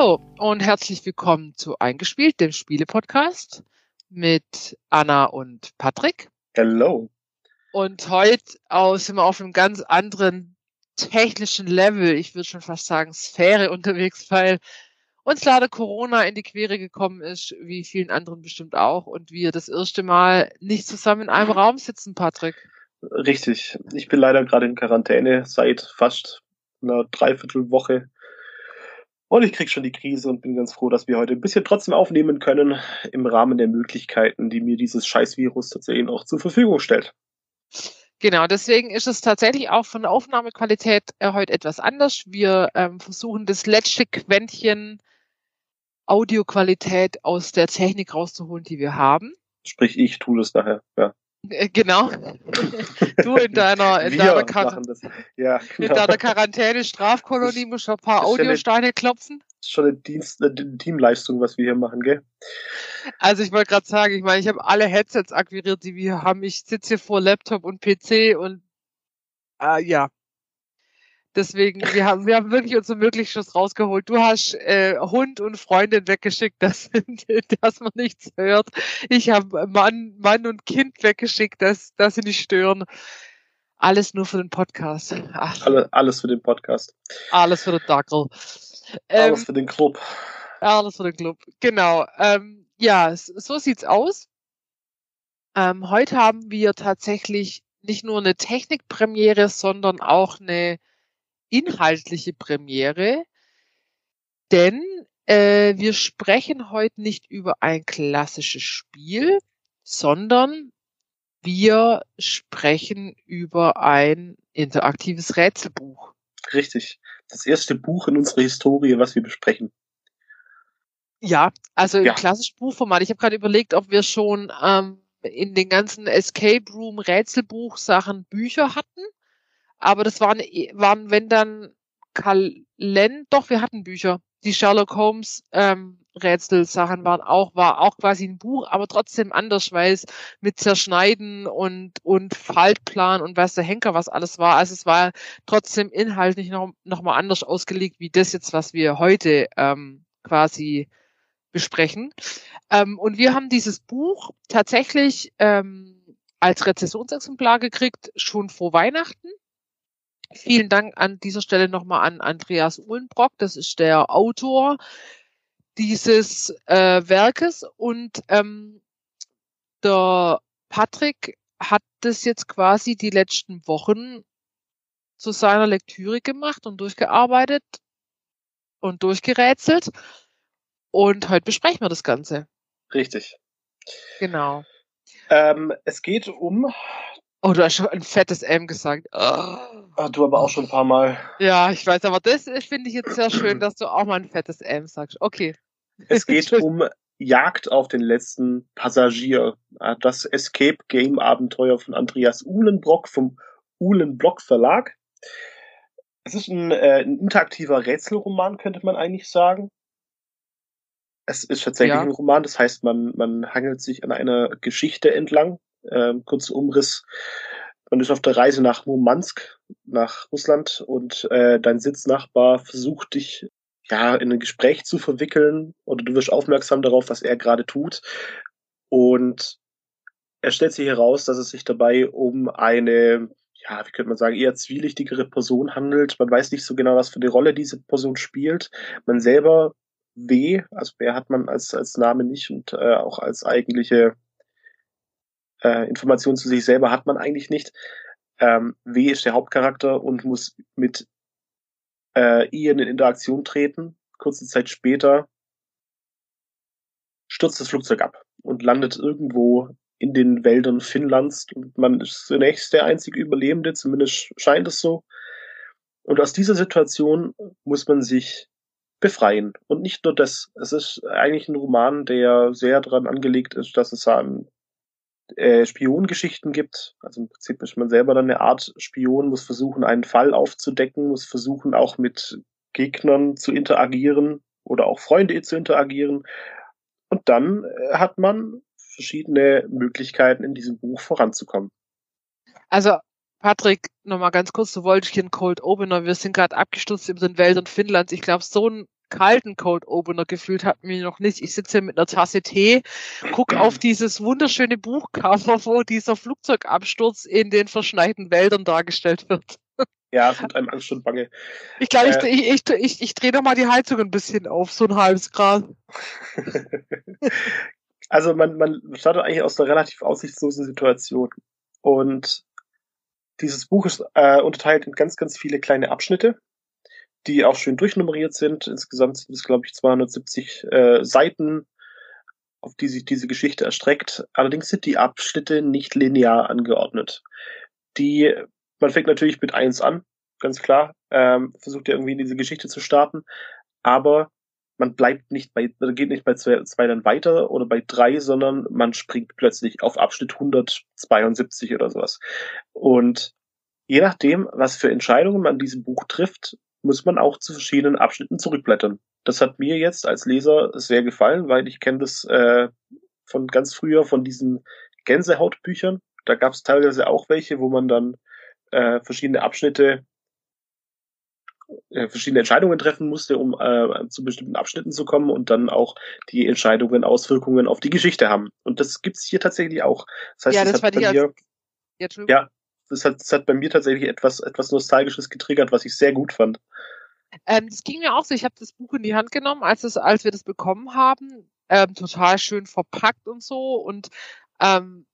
Hallo und herzlich willkommen zu Eingespielt, dem Spiele-Podcast mit Anna und Patrick. Hello. Und heute sind wir auf einem ganz anderen technischen Level, ich würde schon fast sagen Sphäre unterwegs, weil uns leider Corona in die Quere gekommen ist, wie vielen anderen bestimmt auch, und wir das erste Mal nicht zusammen in einem Raum sitzen, Patrick. Richtig. Ich bin leider gerade in Quarantäne seit fast einer Dreiviertelwoche. Und ich krieg schon die Krise und bin ganz froh, dass wir heute ein bisschen trotzdem aufnehmen können im Rahmen der Möglichkeiten, die mir dieses Scheißvirus tatsächlich auch zur Verfügung stellt. Genau, deswegen ist es tatsächlich auch von der Aufnahmequalität äh, heute etwas anders. Wir ähm, versuchen das letzte Quäntchen Audioqualität aus der Technik rauszuholen, die wir haben. Sprich, ich tue das nachher, ja. Äh, genau. Du in deiner, in deiner, Quar ja, genau. in deiner Quarantäne Strafkolonie musst du ein paar Audiosteine ja klopfen. Das ist schon eine, Dienst, eine Teamleistung, was wir hier machen, gell? Also ich wollte gerade sagen, ich meine, ich habe alle Headsets akquiriert, die wir haben. Ich sitze hier vor Laptop und PC und äh, ja, Deswegen, wir haben, wir haben wirklich unser Möglichstes rausgeholt. Du hast äh, Hund und Freundin weggeschickt, dass, dass man nichts hört. Ich habe Mann, Mann und Kind weggeschickt, dass, dass sie nicht stören. Alles nur für den Podcast. Alle, alles für den Podcast. Alles für den Dackel. Ähm, alles für den Club. Alles für den Club, genau. Ähm, ja, so sieht's aus. Ähm, heute haben wir tatsächlich nicht nur eine Technikpremiere, sondern auch eine inhaltliche Premiere, denn äh, wir sprechen heute nicht über ein klassisches Spiel, sondern wir sprechen über ein interaktives Rätselbuch. Richtig. Das erste Buch in unserer Historie, was wir besprechen. Ja, also im ja. klassischen Buchformat. Ich habe gerade überlegt, ob wir schon ähm, in den ganzen Escape Room Rätselbuch Sachen Bücher hatten. Aber das waren, waren wenn dann Kalend, doch, wir hatten Bücher. Die Sherlock Holmes ähm, Rätselsachen waren auch, war auch quasi ein Buch, aber trotzdem anders, weil es mit Zerschneiden und, und Faltplan und weiß der Henker, was alles war. Also es war trotzdem inhaltlich noch, noch mal anders ausgelegt, wie das jetzt, was wir heute ähm, quasi besprechen. Ähm, und wir haben dieses Buch tatsächlich ähm, als Rezessionsexemplar gekriegt, schon vor Weihnachten. Vielen Dank an dieser Stelle nochmal an Andreas Uhlenbrock, das ist der Autor dieses äh, Werkes und ähm, der Patrick hat das jetzt quasi die letzten Wochen zu seiner Lektüre gemacht und durchgearbeitet und durchgerätselt. Und heute besprechen wir das Ganze. Richtig. Genau. Ähm, es geht um Oh, du hast schon ein fettes M gesagt. Oh. Ach, du aber auch schon ein paar Mal. Ja, ich weiß, aber das finde ich jetzt sehr schön, dass du auch mal ein fettes M sagst. Okay. Es geht um Jagd auf den letzten Passagier. Das Escape Game Abenteuer von Andreas Uhlenbrock vom Uhlenbrock Verlag. Es ist ein, äh, ein interaktiver Rätselroman, könnte man eigentlich sagen. Es ist tatsächlich ja. ein Roman, das heißt, man, man hangelt sich an einer Geschichte entlang äh, kurz Umriss. Man ist auf der Reise nach Murmansk, nach Russland, und äh, dein Sitznachbar versucht dich ja in ein Gespräch zu verwickeln oder du wirst aufmerksam darauf, was er gerade tut. Und er stellt sich heraus, dass es sich dabei um eine, ja, wie könnte man sagen, eher zwielichtigere Person handelt. Man weiß nicht so genau, was für eine Rolle diese Person spielt. Man selber W, also wer hat man als, als Name nicht und äh, auch als eigentliche äh, Informationen zu sich selber hat man eigentlich nicht. Ähm, w ist der Hauptcharakter und muss mit äh, Ian in Interaktion treten. Kurze Zeit später stürzt das Flugzeug ab und landet irgendwo in den Wäldern Finnlands. Und man ist zunächst der einzige Überlebende, zumindest scheint es so. Und aus dieser Situation muss man sich befreien. Und nicht nur das. Es ist eigentlich ein Roman, der sehr daran angelegt ist, dass es ein äh, Spiongeschichten gibt. Also im Prinzip ist man selber dann eine Art Spion, muss versuchen, einen Fall aufzudecken, muss versuchen, auch mit Gegnern zu interagieren oder auch Freunde zu interagieren. Und dann äh, hat man verschiedene Möglichkeiten, in diesem Buch voranzukommen. Also, Patrick, nochmal ganz kurz, hier einen Cold Opener. Wir sind gerade abgestürzt in den Wäldern Finnlands. Ich glaube, so ein kalten Cold Opener gefühlt hat mir noch nicht. Ich sitze mit einer Tasse Tee, guck auf dieses wunderschöne Buchcover, wo dieser Flugzeugabsturz in den verschneiten Wäldern dargestellt wird. Ja, es wird einem Angst und Bange. Ich glaube, äh, ich, ich, ich, ich, drehe noch mal die Heizung ein bisschen auf, so ein halbes Grad. also man, man startet eigentlich aus einer relativ aussichtslosen Situation. Und dieses Buch ist äh, unterteilt in ganz, ganz viele kleine Abschnitte, die auch schön durchnummeriert sind. Insgesamt sind es, glaube ich, 270 äh, Seiten, auf die sich diese Geschichte erstreckt. Allerdings sind die Abschnitte nicht linear angeordnet. Die, man fängt natürlich mit eins an, ganz klar, ähm, versucht ja irgendwie in diese Geschichte zu starten, aber man bleibt nicht bei, man geht nicht bei zwei, zwei dann weiter oder bei drei, sondern man springt plötzlich auf Abschnitt 172 oder sowas. Und je nachdem, was für Entscheidungen man diesem Buch trifft, muss man auch zu verschiedenen Abschnitten zurückblättern. Das hat mir jetzt als Leser sehr gefallen, weil ich kenne das äh, von ganz früher von diesen Gänsehautbüchern. Da gab es teilweise auch welche, wo man dann äh, verschiedene Abschnitte äh, verschiedene Entscheidungen treffen musste, um äh, zu bestimmten Abschnitten zu kommen und dann auch die Entscheidungen Auswirkungen auf die Geschichte haben. Und das gibt's hier tatsächlich auch. Das heißt, ja, das, das hat bei mir, ja, ja, das hat, das hat bei mir tatsächlich etwas, etwas Nostalgisches getriggert, was ich sehr gut fand. Ähm, das ging mir auch so. Ich habe das Buch in die Hand genommen, als, es, als wir das bekommen haben. Ähm, total schön verpackt und so. Und ähm,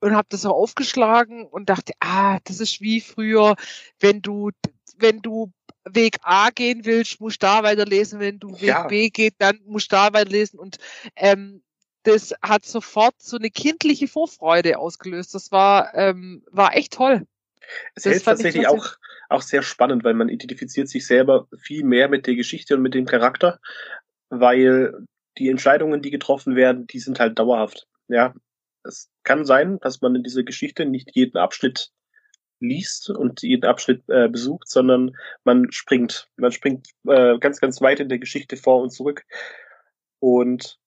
und habe das auch aufgeschlagen und dachte, ah, das ist wie früher, wenn du wenn du Weg A gehen willst, musst du da weiterlesen. Wenn du Weg ja. B geht, dann musst du da weiterlesen. Und ähm, das hat sofort so eine kindliche Vorfreude ausgelöst. Das war, ähm, war echt toll. Es hält tatsächlich auch, auch sehr spannend, weil man identifiziert sich selber viel mehr mit der Geschichte und mit dem Charakter, weil die Entscheidungen, die getroffen werden, die sind halt dauerhaft. Ja, es kann sein, dass man in dieser Geschichte nicht jeden Abschnitt liest und jeden Abschnitt äh, besucht, sondern man springt. Man springt äh, ganz, ganz weit in der Geschichte vor und zurück und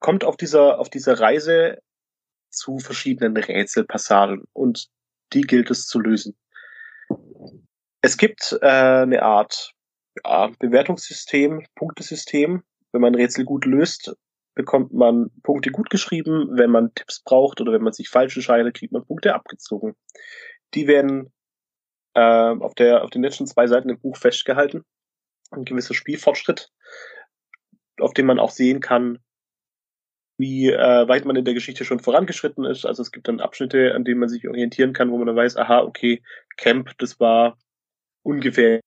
kommt auf dieser, auf dieser Reise zu verschiedenen Rätselpassagen und die gilt es zu lösen. Es gibt äh, eine Art ja, Bewertungssystem, Punktesystem. Wenn man Rätsel gut löst, bekommt man Punkte gut geschrieben. Wenn man Tipps braucht oder wenn man sich falsch entscheidet, kriegt man Punkte abgezogen. Die werden äh, auf, der, auf den letzten zwei Seiten im Buch festgehalten. Ein gewisser Spielfortschritt, auf dem man auch sehen kann, wie äh, weit man in der Geschichte schon vorangeschritten ist. Also es gibt dann Abschnitte, an denen man sich orientieren kann, wo man dann weiß, aha, okay, Camp, das war ungefähr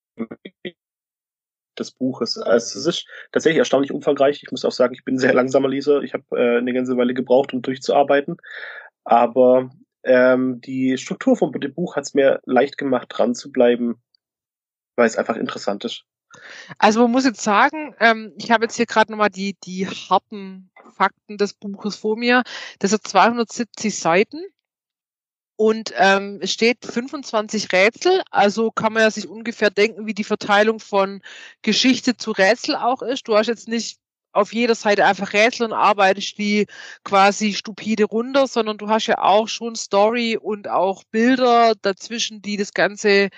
des Buches. Also es ist tatsächlich erstaunlich umfangreich. Ich muss auch sagen, ich bin ein sehr langsamer Leser. Ich habe äh, eine ganze Weile gebraucht, um durchzuarbeiten. Aber ähm, die Struktur vom Buch hat es mir leicht gemacht, dran zu bleiben, weil es einfach interessant ist. Also man muss jetzt sagen, ähm, ich habe jetzt hier gerade nochmal die, die harten Fakten des Buches vor mir. Das sind 270 Seiten und ähm, es steht 25 Rätsel. Also kann man ja sich ungefähr denken, wie die Verteilung von Geschichte zu Rätsel auch ist. Du hast jetzt nicht auf jeder Seite einfach Rätsel und arbeitest die quasi stupide runter, sondern du hast ja auch schon Story und auch Bilder dazwischen, die das Ganze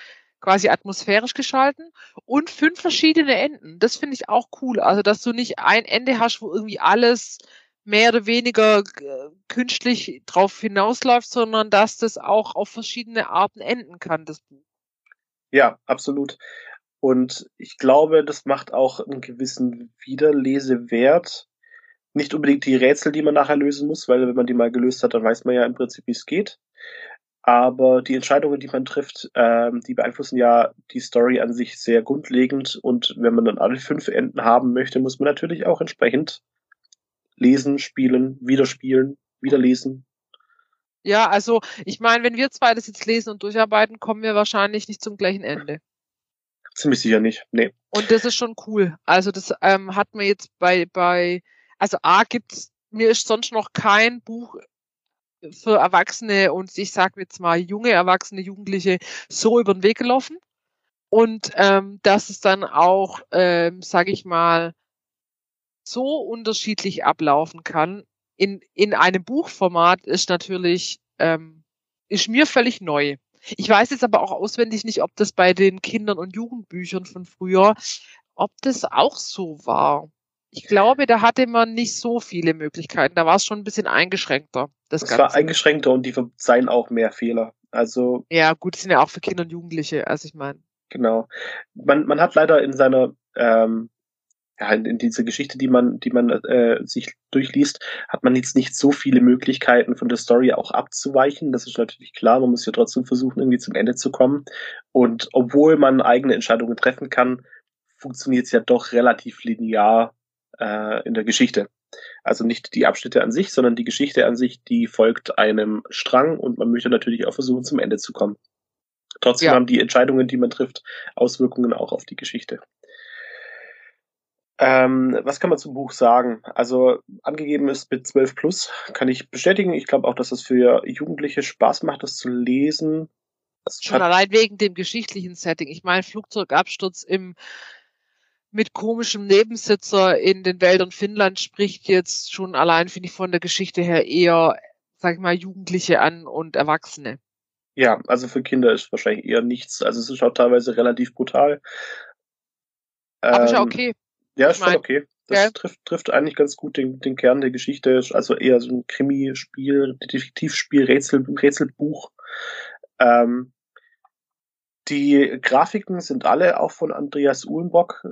quasi atmosphärisch geschalten und fünf verschiedene Enden. Das finde ich auch cool. Also, dass du nicht ein Ende hast, wo irgendwie alles mehr oder weniger äh, künstlich drauf hinausläuft, sondern dass das auch auf verschiedene Arten enden kann, das Buch. Ja, absolut. Und ich glaube, das macht auch einen gewissen Wiederlesewert. Nicht unbedingt die Rätsel, die man nachher lösen muss, weil wenn man die mal gelöst hat, dann weiß man ja im Prinzip, wie es geht. Aber die Entscheidungen, die man trifft, ähm, die beeinflussen ja die Story an sich sehr grundlegend. Und wenn man dann alle fünf Enden haben möchte, muss man natürlich auch entsprechend lesen, spielen, wieder spielen, wieder lesen. Ja, also ich meine, wenn wir zwei das jetzt lesen und durcharbeiten, kommen wir wahrscheinlich nicht zum gleichen Ende. Ziemlich sicher nicht, nee. Und das ist schon cool. Also das ähm, hat mir jetzt bei, bei, also A gibt's, mir ist sonst noch kein Buch für Erwachsene und ich sage jetzt mal junge Erwachsene, Jugendliche so über den Weg gelaufen. Und ähm, dass es dann auch, ähm, sage ich mal, so unterschiedlich ablaufen kann in, in einem Buchformat ist natürlich, ähm, ist mir völlig neu. Ich weiß jetzt aber auch auswendig nicht, ob das bei den Kindern- und Jugendbüchern von früher, ob das auch so war. Ich glaube, da hatte man nicht so viele Möglichkeiten. Da war es schon ein bisschen eingeschränkter. Das Ganze. war eingeschränkter und die verzeihen auch mehr Fehler. Also. Ja, gut, sind ja auch für Kinder und Jugendliche, also ich meine. Genau. Man, man hat leider in seiner ähm, ja, in, in diese Geschichte, die man, die man äh, sich durchliest, hat man jetzt nicht so viele Möglichkeiten von der Story auch abzuweichen. Das ist natürlich klar. Man muss ja trotzdem versuchen, irgendwie zum Ende zu kommen. Und obwohl man eigene Entscheidungen treffen kann, funktioniert es ja doch relativ linear äh, in der Geschichte. Also nicht die Abschnitte an sich, sondern die Geschichte an sich, die folgt einem Strang und man möchte natürlich auch versuchen, zum Ende zu kommen. Trotzdem ja. haben die Entscheidungen, die man trifft, Auswirkungen auch auf die Geschichte. Ähm, was kann man zum Buch sagen? Also angegeben ist mit 12 plus, kann ich bestätigen. Ich glaube auch, dass es für Jugendliche Spaß macht, das zu lesen. Das Schon allein wegen dem geschichtlichen Setting. Ich meine, Flugzeugabsturz im mit komischem Nebensitzer in den Wäldern Finnland spricht jetzt schon allein, finde ich, von der Geschichte her eher, sag ich mal, Jugendliche an und Erwachsene. Ja, also für Kinder ist wahrscheinlich eher nichts. Also es ist auch teilweise relativ brutal. Aber ähm, ist ja ähm, okay. Ja, ist ich schon okay. Das ja. trifft, trifft eigentlich ganz gut den, den Kern der Geschichte. Also eher so ein Krimi-Spiel, Detektivspiel, Rätsel, Rätselbuch. Ähm, die Grafiken sind alle auch von Andreas Uhlenbock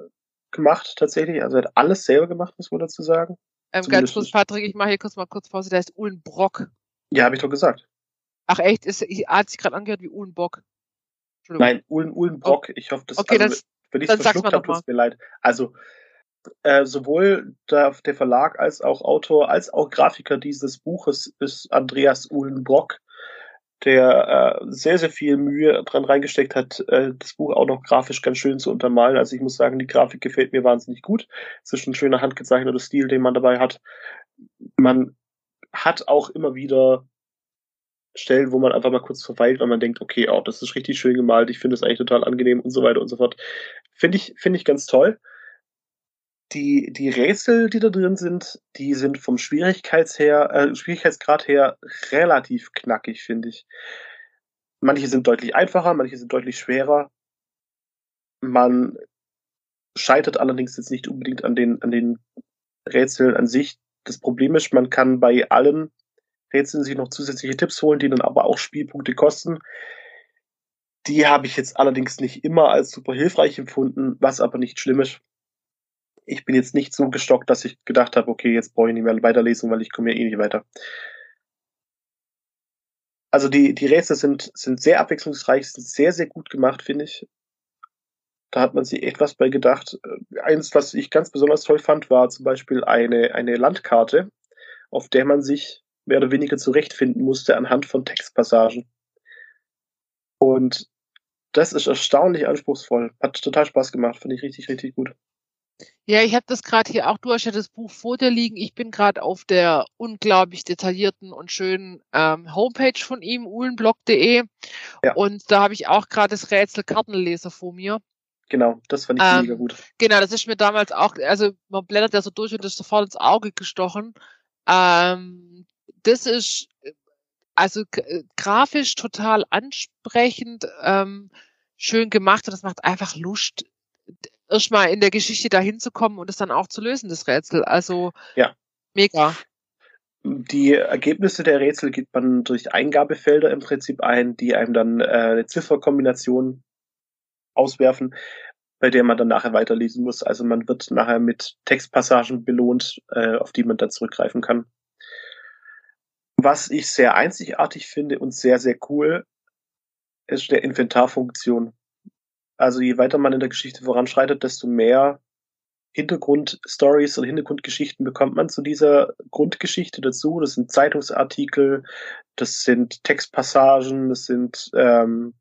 gemacht, tatsächlich. Also er hat alles selber gemacht, muss man dazu sagen. Ähm, ganz kurz, Patrick, ich mache hier kurz mal kurz Pause, der heißt Uhlenbrock. Ja, habe ich doch gesagt. Ach echt? Ist, hat sich gerade angehört wie Uhlenbock. Nein, Uhlen, Uhlenbrock. Oh. Ich hoffe, das okay, also, wenn ich es verschluckt habe, tut es mir leid. Also äh, sowohl der, der, Verlag als auch Autor als auch Grafiker dieses Buches ist Andreas Uhlenbrock der äh, sehr, sehr viel Mühe dran reingesteckt hat, äh, das Buch auch noch grafisch ganz schön zu untermalen. Also ich muss sagen, die Grafik gefällt mir wahnsinnig gut. Es ist ein schöner handgezeichneter Stil, den man dabei hat. Man hat auch immer wieder Stellen, wo man einfach mal kurz verweilt, weil man denkt, okay, oh, das ist richtig schön gemalt, ich finde es eigentlich total angenehm und so weiter und so fort. Finde ich, finde ich ganz toll die, die Rätsel, die da drin sind, die sind vom Schwierigkeits her, äh, Schwierigkeitsgrad her relativ knackig, finde ich. Manche sind deutlich einfacher, manche sind deutlich schwerer. Man scheitert allerdings jetzt nicht unbedingt an den, an den Rätseln an sich. Das Problem ist, man kann bei allen Rätseln sich noch zusätzliche Tipps holen, die dann aber auch Spielpunkte kosten. Die habe ich jetzt allerdings nicht immer als super hilfreich empfunden, was aber nicht schlimm ist ich bin jetzt nicht so gestockt, dass ich gedacht habe, okay, jetzt brauche ich nicht mehr weiterlesen, weil ich komme ja eh nicht weiter. Also die, die Rätsel sind, sind sehr abwechslungsreich, sind sehr, sehr gut gemacht, finde ich. Da hat man sich echt was bei gedacht. Eins, was ich ganz besonders toll fand, war zum Beispiel eine, eine Landkarte, auf der man sich mehr oder weniger zurechtfinden musste anhand von Textpassagen. Und das ist erstaunlich anspruchsvoll. Hat total Spaß gemacht, finde ich richtig, richtig gut. Ja, ich habe das gerade hier auch, du hast ja das Buch vor dir liegen. Ich bin gerade auf der unglaublich detaillierten und schönen ähm, Homepage von ihm, uhlenblog.de. Ja. Und da habe ich auch gerade das Rätsel Kartenleser vor mir. Genau, das fand ich ähm, mega gut. Genau, das ist mir damals auch, also man blättert ja so durch und ist sofort ins Auge gestochen. Ähm, das ist also äh, grafisch total ansprechend, ähm, schön gemacht und das macht einfach Lust, erstmal in der Geschichte dahin zu kommen und es dann auch zu lösen, das Rätsel. Also ja. mega. Die Ergebnisse der Rätsel gibt man durch Eingabefelder im Prinzip ein, die einem dann äh, eine Zifferkombination auswerfen, bei der man dann nachher weiterlesen muss. Also man wird nachher mit Textpassagen belohnt, äh, auf die man dann zurückgreifen kann. Was ich sehr einzigartig finde und sehr, sehr cool, ist der Inventarfunktion. Also je weiter man in der Geschichte voranschreitet, desto mehr Hintergrundstories und Hintergrundgeschichten bekommt man zu dieser Grundgeschichte dazu. Das sind Zeitungsartikel, das sind Textpassagen, das sind ähm,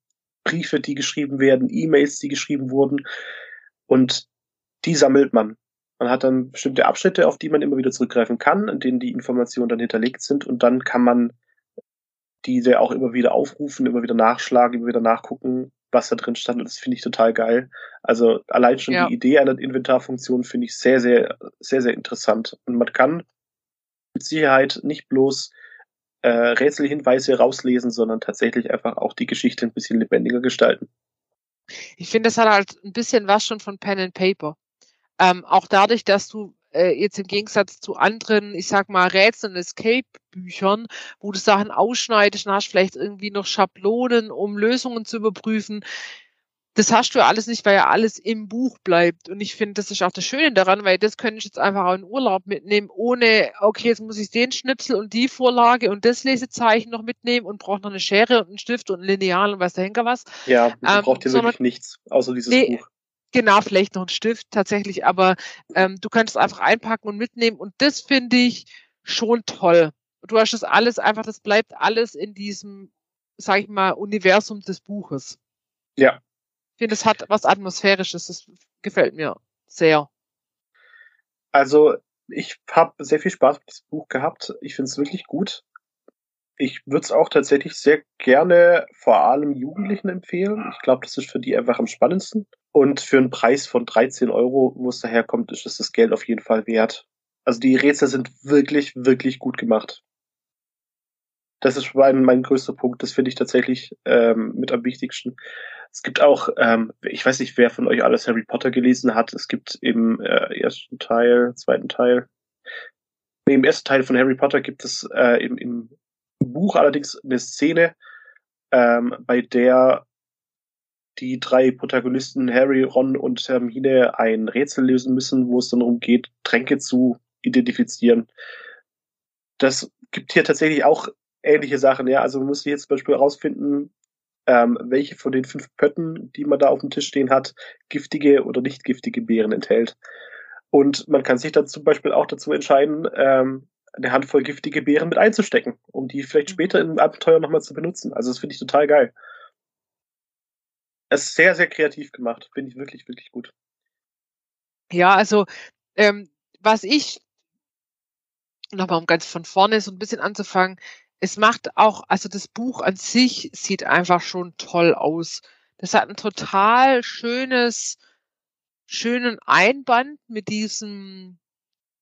Briefe, die geschrieben werden, E-Mails, die geschrieben wurden. Und die sammelt man. Man hat dann bestimmte Abschnitte, auf die man immer wieder zurückgreifen kann, in denen die Informationen dann hinterlegt sind. Und dann kann man diese auch immer wieder aufrufen, immer wieder nachschlagen, immer wieder nachgucken, was da drin stand. Und das finde ich total geil. Also allein schon ja. die Idee einer Inventarfunktion finde ich sehr, sehr, sehr, sehr interessant. Und man kann mit Sicherheit nicht bloß äh, Rätselhinweise rauslesen, sondern tatsächlich einfach auch die Geschichte ein bisschen lebendiger gestalten. Ich finde, das hat halt ein bisschen was schon von Pen and Paper. ähm, auch dadurch, dass du äh, jetzt im Gegensatz zu anderen, ich sag mal, Rätsel- und Escape-Büchern, wo du Sachen ausschneidest und hast vielleicht irgendwie noch Schablonen, um Lösungen zu überprüfen. Das hast du ja alles nicht, weil ja alles im Buch bleibt. Und ich finde, das ist auch das Schöne daran, weil das könnte ich jetzt einfach auch in Urlaub mitnehmen, ohne, okay, jetzt muss ich den Schnipsel und die Vorlage und das Lesezeichen noch mitnehmen und brauche noch eine Schere und einen Stift und ein Lineal und was dahinter was. Ja, ähm, braucht ihr wirklich nichts, außer dieses nee, Buch. Genau, vielleicht noch ein Stift tatsächlich, aber ähm, du könntest einfach einpacken und mitnehmen und das finde ich schon toll. Du hast das alles einfach, das bleibt alles in diesem, sag ich mal, Universum des Buches. Ja. Ich finde, es hat was Atmosphärisches, das gefällt mir sehr. Also, ich habe sehr viel Spaß mit diesem Buch gehabt. Ich finde es wirklich gut. Ich würde es auch tatsächlich sehr gerne vor allem Jugendlichen empfehlen. Ich glaube, das ist für die einfach am spannendsten. Und für einen Preis von 13 Euro, wo es daherkommt, ist es das Geld auf jeden Fall wert. Also die Rätsel sind wirklich, wirklich gut gemacht. Das ist mein, mein größter Punkt. Das finde ich tatsächlich ähm, mit am wichtigsten. Es gibt auch, ähm, ich weiß nicht, wer von euch alles Harry Potter gelesen hat. Es gibt im äh, ersten Teil, zweiten Teil, nee, im ersten Teil von Harry Potter gibt es äh, im, im Buch allerdings eine Szene, ähm, bei der die drei Protagonisten Harry, Ron und Hermine ein Rätsel lösen müssen, wo es dann darum geht, Tränke zu identifizieren. Das gibt hier tatsächlich auch ähnliche Sachen, ja. Also man muss jetzt zum Beispiel herausfinden, ähm, welche von den fünf Pötten, die man da auf dem Tisch stehen hat, giftige oder nicht giftige Beeren enthält. Und man kann sich dann zum Beispiel auch dazu entscheiden, ähm, eine Handvoll giftige Beeren mit einzustecken, um die vielleicht später im Abenteuer nochmal zu benutzen. Also das finde ich total geil. Es ist sehr, sehr kreativ gemacht. Finde ich wirklich, wirklich gut. Ja, also ähm, was ich nochmal um ganz von vorne so ein bisschen anzufangen, es macht auch, also das Buch an sich sieht einfach schon toll aus. Das hat ein total schönes, schönen Einband mit diesem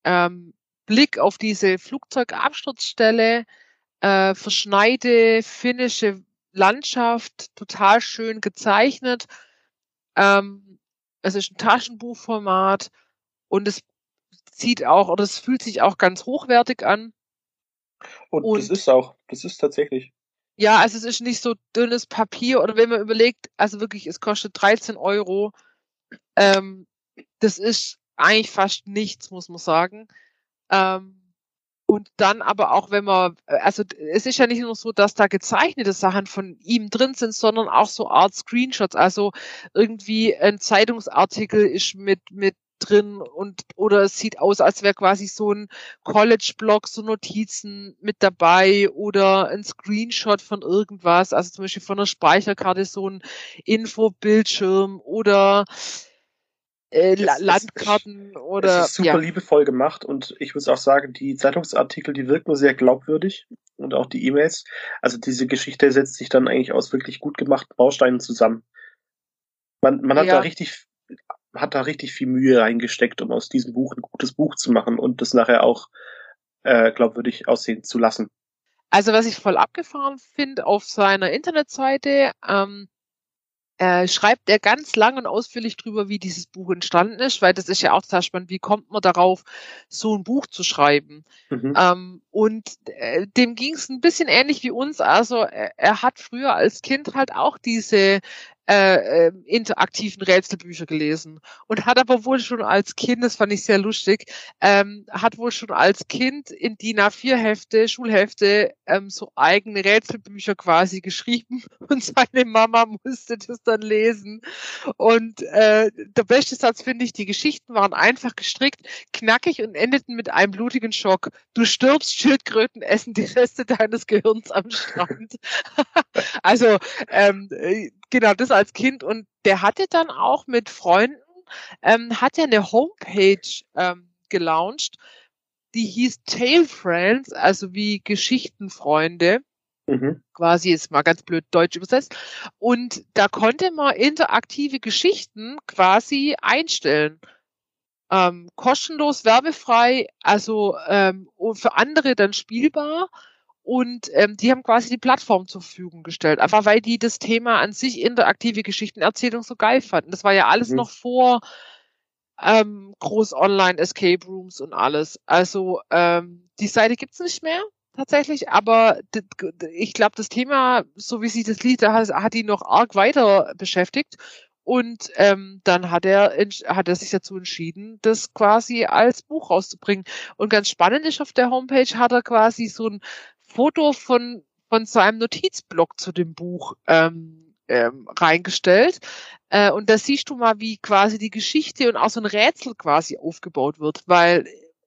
ähm, Blick auf diese Flugzeugabsturzstelle, äh, verschneite finnische Landschaft, total schön gezeichnet. Ähm, es ist ein Taschenbuchformat und es sieht auch, oder es fühlt sich auch ganz hochwertig an. Und, und das ist auch, das ist tatsächlich. Ja, also es ist nicht so dünnes Papier oder wenn man überlegt, also wirklich, es kostet 13 Euro. Ähm, das ist eigentlich fast nichts, muss man sagen. Ähm, und dann aber auch, wenn man, äh, also es ist ja nicht nur so, dass da gezeichnete Sachen von ihm drin sind, sondern auch so Art Screenshots. Also irgendwie ein Zeitungsartikel ist mit, mit drin und oder es sieht aus, als wäre quasi so ein College-Blog, so Notizen mit dabei oder ein Screenshot von irgendwas, also zum Beispiel von einer Speicherkarte so ein Infobildschirm oder äh, es, Landkarten es, oder. Es ist super ja. liebevoll gemacht und ich muss auch sagen, die Zeitungsartikel, die wirken sehr glaubwürdig und auch die E-Mails. Also diese Geschichte setzt sich dann eigentlich aus wirklich gut gemachten Bausteinen zusammen. Man, man hat ja. da richtig, hat da richtig viel Mühe reingesteckt, um aus diesem Buch ein gutes Buch zu machen und das nachher auch äh, glaubwürdig aussehen zu lassen. Also was ich voll abgefahren finde auf seiner Internetseite, ähm, äh, schreibt er ganz lang und ausführlich drüber, wie dieses Buch entstanden ist, weil das ist ja auch total spannend, wie kommt man darauf, so ein Buch zu schreiben. Mhm. Ähm, und äh, dem ging es ein bisschen ähnlich wie uns. Also er, er, hat früher als Kind halt auch diese äh, äh, interaktiven Rätselbücher gelesen und hat aber wohl schon als Kind, das fand ich sehr lustig, ähm, hat wohl schon als Kind in DIN A4-Hefte, Schulhefte, ähm, so eigene Rätselbücher quasi geschrieben und seine Mama musste das dann lesen. Und äh, der beste Satz finde ich, die Geschichten waren einfach gestrickt, knackig und endeten mit einem blutigen Schock. Du stirbst, Schildkröten essen die Reste deines Gehirns am Strand. also ähm, äh, genau, das als Kind. Und der hatte dann auch mit Freunden, ähm, hat er eine Homepage ähm, gelauncht, die hieß Tale Friends, also wie Geschichtenfreunde. Mhm. Quasi jetzt mal ganz blöd deutsch übersetzt. Und da konnte man interaktive Geschichten quasi einstellen. Ähm, kostenlos, werbefrei, also ähm, für andere dann spielbar. Und ähm, die haben quasi die Plattform zur Verfügung gestellt, einfach weil die das Thema an sich interaktive Geschichtenerzählung so geil fanden. Das war ja alles mhm. noch vor ähm, groß online Escape Rooms und alles. Also ähm, die Seite gibt's nicht mehr tatsächlich, aber ich glaube, das Thema, so wie sie das Lied, hat, hat ihn noch arg weiter beschäftigt. Und ähm, dann hat er, hat er sich dazu entschieden, das quasi als Buch rauszubringen. Und ganz spannend ist, auf der Homepage hat er quasi so ein Foto von, von seinem Notizblock zu dem Buch ähm, ähm, reingestellt. Äh, und da siehst du mal, wie quasi die Geschichte und auch so ein Rätsel quasi aufgebaut wird, weil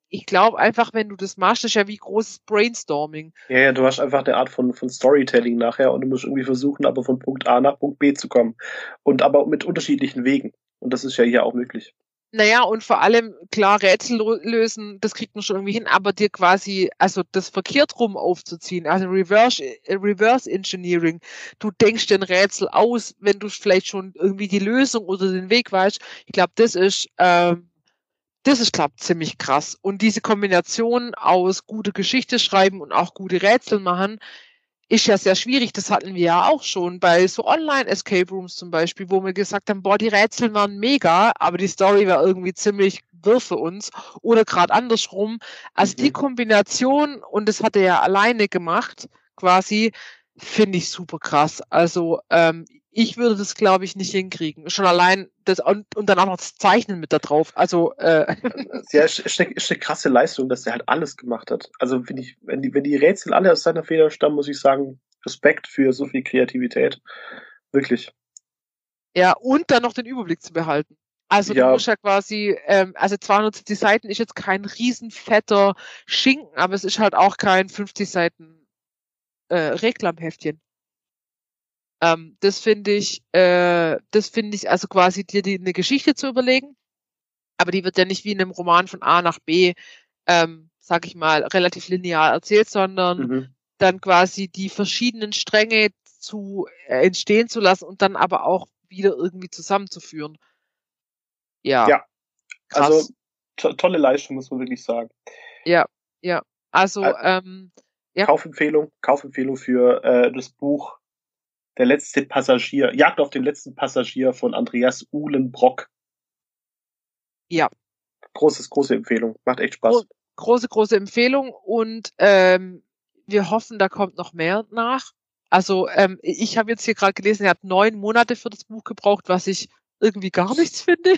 ich glaube einfach, wenn du das machst, ist ja wie großes Brainstorming. Ja, ja, du hast einfach eine Art von, von Storytelling nachher und du musst irgendwie versuchen, aber von Punkt A nach Punkt B zu kommen. Und aber mit unterschiedlichen Wegen. Und das ist ja hier auch möglich. Naja, und vor allem, klar, Rätsel lösen, das kriegt man schon irgendwie hin, aber dir quasi, also das verkehrt rum aufzuziehen, also Reverse, äh, Reverse Engineering. Du denkst dir ein Rätsel aus, wenn du vielleicht schon irgendwie die Lösung oder den Weg weißt. Ich glaube, das ist, ähm, das ist, glaube ziemlich krass. Und diese Kombination aus gute Geschichte schreiben und auch gute Rätsel machen, ist ja sehr schwierig. Das hatten wir ja auch schon bei so Online-Escape Rooms zum Beispiel, wo wir gesagt haben, boah, die Rätsel waren mega, aber die Story war irgendwie ziemlich wirr für uns. Oder gerade andersrum. Also mhm. die Kombination, und das hat er ja alleine gemacht, quasi, finde ich super krass. Also ähm, ich würde das, glaube ich, nicht hinkriegen. Schon allein das und, und dann auch noch das Zeichnen mit da drauf. Also äh. ja, ist, ist, eine, ist eine krasse Leistung, dass er halt alles gemacht hat. Also finde ich, wenn die, wenn die Rätsel alle aus seiner Feder stammen, muss ich sagen, Respekt für so viel Kreativität. Wirklich. Ja, und dann noch den Überblick zu behalten. Also ja. du musst ja quasi, ähm, also 270 Seiten ist jetzt kein riesenfetter Schinken, aber es ist halt auch kein 50 Seiten äh, Reklamheftchen. Ähm, das finde ich, äh, das finde ich, also quasi dir die, eine Geschichte zu überlegen, aber die wird ja nicht wie in einem Roman von A nach B, ähm, sag ich mal, relativ linear erzählt, sondern mhm. dann quasi die verschiedenen Stränge zu äh, entstehen zu lassen und dann aber auch wieder irgendwie zusammenzuführen. Ja. Ja. Krass. Also to tolle Leistung, muss man wirklich sagen. Ja, ja. Also, also ähm, ja. Kaufempfehlung, Kaufempfehlung für äh, das Buch der letzte Passagier, Jagd auf den letzten Passagier von Andreas Uhlenbrock. Ja. Großes, große Empfehlung. Macht echt Spaß. große, große Empfehlung und ähm, wir hoffen, da kommt noch mehr nach. Also ähm, ich habe jetzt hier gerade gelesen, er hat neun Monate für das Buch gebraucht, was ich irgendwie gar nichts finde.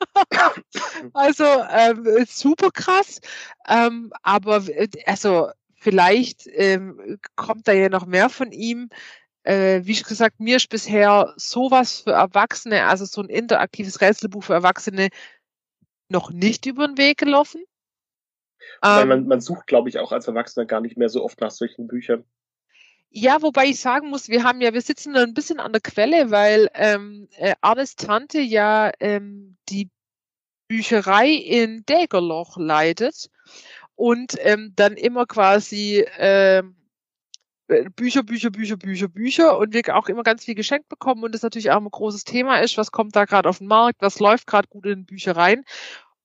also ähm, super krass. Ähm, aber also vielleicht ähm, kommt da ja noch mehr von ihm äh, wie gesagt, mir ist bisher sowas für Erwachsene, also so ein interaktives Rätselbuch für Erwachsene, noch nicht über den Weg gelaufen. Weil ähm, man, man sucht, glaube ich, auch als Erwachsener gar nicht mehr so oft nach solchen Büchern. Ja, wobei ich sagen muss, wir haben ja, wir sitzen ein bisschen an der Quelle, weil ähm, äh, Arnes Tante ja ähm, die Bücherei in Dägerloch leitet und ähm, dann immer quasi ähm, Bücher, Bücher, Bücher, Bücher, Bücher und wir auch immer ganz viel geschenkt bekommen und das natürlich auch ein großes Thema ist, was kommt da gerade auf den Markt, was läuft gerade gut in Büchereien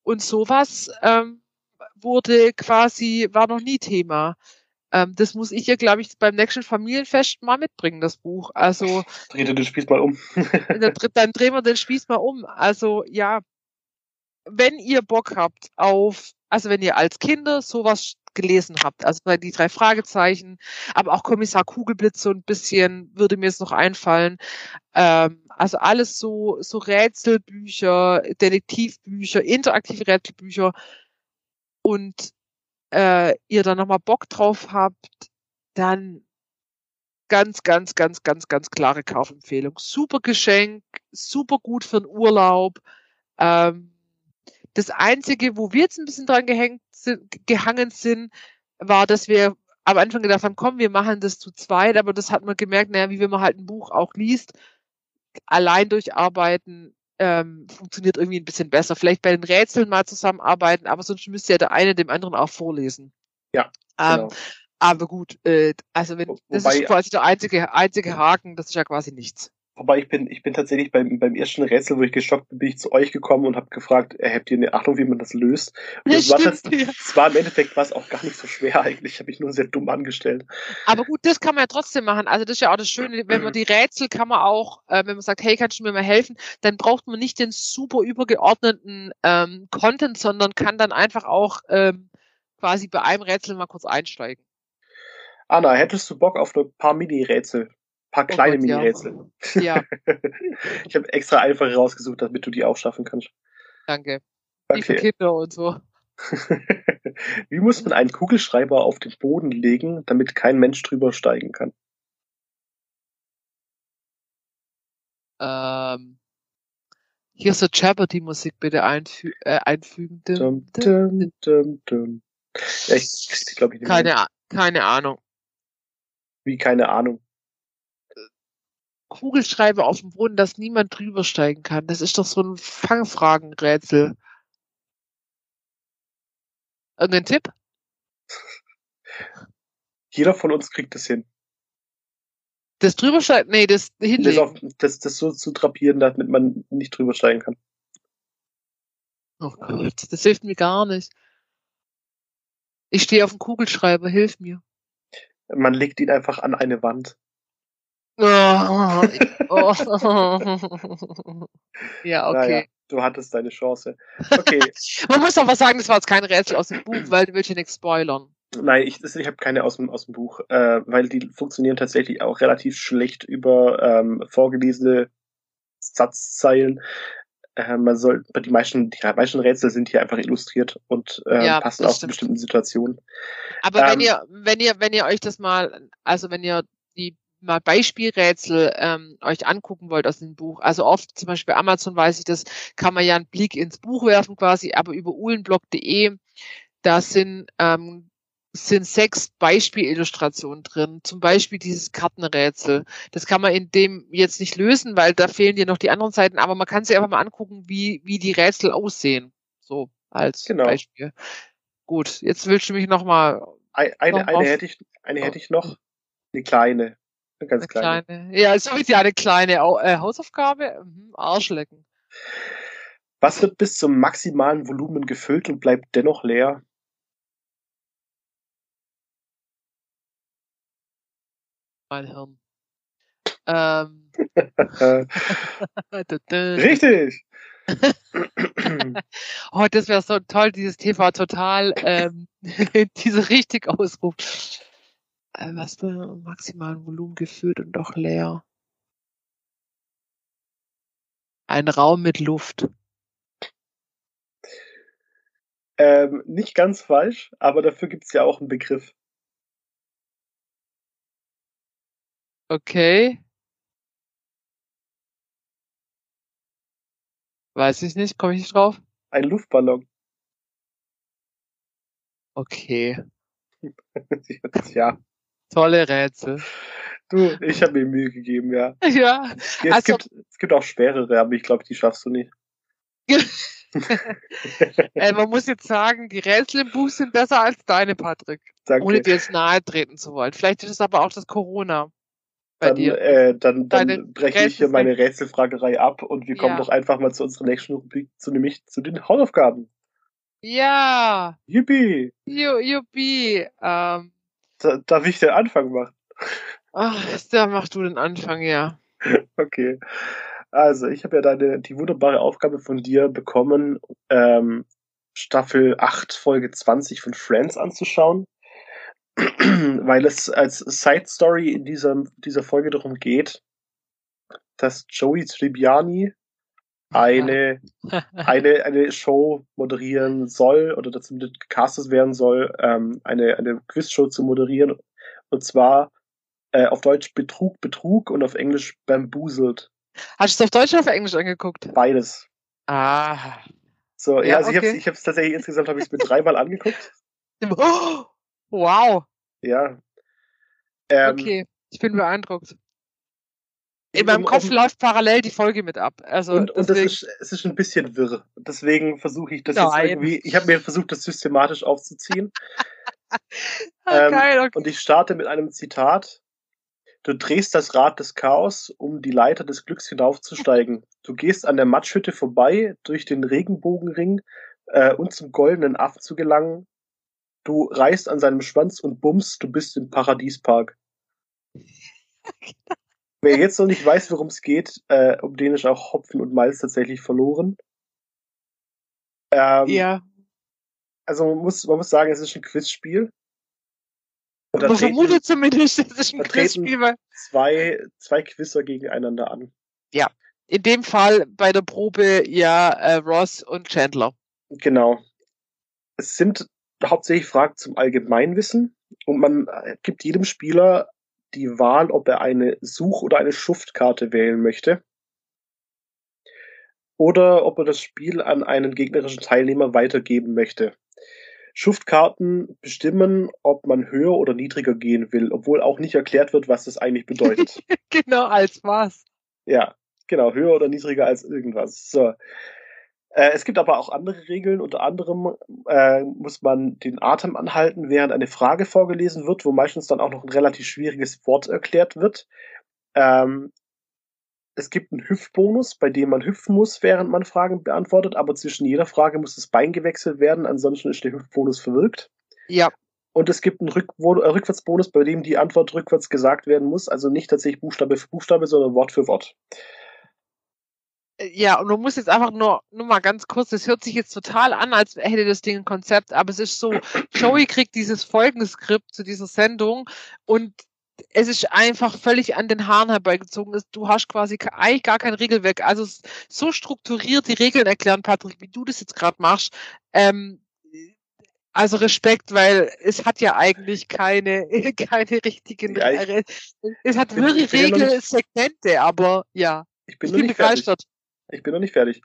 und sowas ähm, wurde quasi, war noch nie Thema. Ähm, das muss ich ja, glaube ich, beim nächsten Familienfest mal mitbringen, das Buch. Also. Dreht ihr den Spieß mal um. dann, dann drehen wir den Spieß mal um. Also, ja. Wenn ihr Bock habt auf, also wenn ihr als Kinder sowas gelesen habt. Also bei die drei Fragezeichen, aber auch Kommissar Kugelblitz so ein bisschen würde mir es noch einfallen. Ähm, also alles so, so Rätselbücher, Detektivbücher, interaktive Rätselbücher und äh, ihr dann nochmal Bock drauf habt, dann ganz, ganz, ganz, ganz, ganz klare Kaufempfehlung. Super Geschenk, super gut für den Urlaub. Ähm, das Einzige, wo wir jetzt ein bisschen dran gehängt sind, gehangen sind, war, dass wir am Anfang gedacht haben, komm, wir machen das zu zweit, aber das hat man gemerkt, naja, wie wenn man halt ein Buch auch liest, allein durcharbeiten ähm, funktioniert irgendwie ein bisschen besser. Vielleicht bei den Rätseln mal zusammenarbeiten, aber sonst müsste ja der eine dem anderen auch vorlesen. Ja. Ähm, genau. Aber gut, äh, also wenn Wobei, das ist quasi der einzige, einzige Haken, das ist ja quasi nichts. Wobei ich bin, ich bin tatsächlich beim, beim ersten Rätsel, wo ich geschockt bin, bin ich zu euch gekommen und habe gefragt, äh, habt ihr eine Ahnung, wie man das löst? Und das, war, das, das war im Endeffekt was auch gar nicht so schwer eigentlich. Habe ich nur sehr dumm angestellt. Aber gut, das kann man ja trotzdem machen. Also das ist ja auch das Schöne, wenn man die Rätsel kann man auch, äh, wenn man sagt, hey, kannst du mir mal helfen, dann braucht man nicht den super übergeordneten ähm, Content, sondern kann dann einfach auch ähm, quasi bei einem Rätsel mal kurz einsteigen. Anna, hättest du Bock auf ein paar Mini-Rätsel? Paar oh kleine Mini-Rätsel. Ja. ich habe extra einfache rausgesucht, damit du die auch schaffen kannst. Danke. Okay. Die für Kinder und so. Wie muss man einen Kugelschreiber auf den Boden legen, damit kein Mensch drüber steigen kann? Ähm, hier ist so Jeopardy-Musik bitte einfü äh, einfügen. Dum, dum, dum. Ja, ich, ich glaube, ich keine, keine Ahnung. Wie keine Ahnung. Kugelschreiber auf dem Boden, dass niemand drüber steigen kann. Das ist doch so ein Fangfragenrätsel. Irgendein Tipp? Jeder von uns kriegt das hin. Das drübersteigen? Nee, das hinlegen. Das, auf, das, das so zu drapieren, damit man nicht drüber steigen kann. Oh Gott, das hilft mir gar nicht. Ich stehe auf dem Kugelschreiber, hilf mir. Man legt ihn einfach an eine Wand. Oh, oh. ja, okay. Naja, du hattest deine Chance. Okay. Man muss aber sagen, das war jetzt kein Rätsel aus dem Buch, weil du willst ja nichts spoilern. Nein, ich, ich habe keine aus dem, aus dem Buch, äh, weil die funktionieren tatsächlich auch relativ schlecht über ähm, vorgelesene Satzzeilen. Äh, man soll, die meisten, die meisten Rätsel sind hier einfach illustriert und äh, ja, passen auch zu bestimmten Situationen. Aber ähm, wenn ihr, wenn ihr, wenn ihr euch das mal, also wenn ihr mal Beispielrätsel ähm, euch angucken wollt aus dem Buch, also oft zum Beispiel bei Amazon weiß ich das, kann man ja einen Blick ins Buch werfen quasi, aber über uhlenblog.de, da sind ähm, sind sechs Beispielillustrationen drin. Zum Beispiel dieses Kartenrätsel. Das kann man in dem jetzt nicht lösen, weil da fehlen dir noch die anderen Seiten, aber man kann sich einfach mal angucken, wie, wie die Rätsel aussehen. So als genau. Beispiel. Gut, jetzt willst du mich nochmal. Eine, eine, eine hätte ich, eine hätte ich noch. Eine kleine. Eine ganz kleine. kleine. Ja, so ja eine kleine äh, Hausaufgabe. Mhm, Arschlecken. Was wird bis zum maximalen Volumen gefüllt und bleibt dennoch leer? Mein Hirn. Ähm. Richtig! oh, das wäre so toll, dieses TV total, ähm, diese richtig Ausruf. Was für maximalen Volumen gefüllt und doch leer. Ein Raum mit Luft. Ähm, nicht ganz falsch, aber dafür gibt es ja auch einen Begriff. Okay. Weiß ich nicht, komme ich nicht drauf? Ein Luftballon. Okay. ja. Tolle Rätsel. Du, ich habe mir Mühe gegeben, ja. Ja. es, also, gibt, es gibt auch schwerere, aber ich glaube, die schaffst du nicht. äh, man muss jetzt sagen, die Rätsel im Buch sind besser als deine, Patrick. Danke. Ohne dir jetzt nahe treten zu wollen. Vielleicht ist es aber auch das Corona. Bei dann, dir. Äh, dann, dann breche ich hier meine Rätselfragerei ab und wir kommen ja. doch einfach mal zu unserer nächsten Rubrik, zu nämlich zu den Hausaufgaben. Ja. Yippie. Juppie. Ähm, da, darf ich den Anfang machen? Ach, da machst du den Anfang, ja. Okay. Also, ich habe ja deine, die wunderbare Aufgabe von dir bekommen, ähm, Staffel 8, Folge 20 von Friends anzuschauen. Weil es als Side Story in dieser, dieser Folge darum geht, dass Joey Tribbiani eine, eine, eine Show moderieren soll oder dazu gecastet werden soll, ähm, eine, eine Quizshow zu moderieren. Und zwar äh, auf Deutsch Betrug, Betrug und auf Englisch Bamboozled. Hast du es auf Deutsch oder auf Englisch angeguckt? Beides. Ah. So, ja, ja also okay. ich habe es tatsächlich insgesamt habe ich es mir dreimal angeguckt. Oh, wow. Ja. Ähm, okay, ich bin beeindruckt. In meinem Kopf läuft parallel die Folge mit ab. Also und, und das ist, es ist ein bisschen wirr. Deswegen versuche ich das Nein. jetzt irgendwie. Ich habe mir versucht, das systematisch aufzuziehen. ah, ähm, geil, okay. Und ich starte mit einem Zitat. Du drehst das Rad des Chaos, um die Leiter des Glücks hinaufzusteigen. Du gehst an der Matschhütte vorbei, durch den Regenbogenring äh, und zum goldenen Affen zu gelangen. Du reißt an seinem Schwanz und bummst, du bist im Paradiespark. Wer jetzt noch nicht weiß, worum es geht, äh, um den ist auch Hopfen und Malz tatsächlich verloren. Ähm, ja. Also man muss, man muss sagen, es ist ein Quizspiel. Und man vermutet zumindest, es ist ein Quizspiel. Weil zwei, zwei Quizzer gegeneinander an. Ja, in dem Fall bei der Probe ja äh, Ross und Chandler. Genau. Es sind hauptsächlich Fragen zum Allgemeinwissen und man äh, gibt jedem Spieler die Wahl, ob er eine Such- oder eine Schuftkarte wählen möchte. Oder ob er das Spiel an einen gegnerischen Teilnehmer weitergeben möchte. Schuftkarten bestimmen, ob man höher oder niedriger gehen will, obwohl auch nicht erklärt wird, was das eigentlich bedeutet. genau, als was. Ja, genau, höher oder niedriger als irgendwas. So. Äh, es gibt aber auch andere Regeln. Unter anderem äh, muss man den Atem anhalten, während eine Frage vorgelesen wird, wo meistens dann auch noch ein relativ schwieriges Wort erklärt wird. Ähm, es gibt einen Hüpfbonus, bei dem man hüpfen muss, während man Fragen beantwortet, aber zwischen jeder Frage muss das Bein gewechselt werden, ansonsten ist der Hüpfbonus verwirkt. Ja. Und es gibt einen Rück äh, Rückwärtsbonus, bei dem die Antwort rückwärts gesagt werden muss, also nicht tatsächlich Buchstabe für Buchstabe, sondern Wort für Wort. Äh, ja, und du musst jetzt einfach nur, nur mal ganz kurz, das hört sich jetzt total an, als hätte das Ding ein Konzept, aber es ist so, Joey kriegt dieses Folgenskript zu dieser Sendung und es ist einfach völlig an den Haaren herbeigezogen. Du hast quasi eigentlich gar kein Regelwerk. Also so strukturiert die Regeln erklären, Patrick, wie du das jetzt gerade machst. Ähm, also Respekt, weil es hat ja eigentlich keine, keine richtigen, ja, ich, es hat wirre Regelsegmente, aber ja, ich bin, ich bin begeistert. Fertig. Ich bin noch nicht fertig.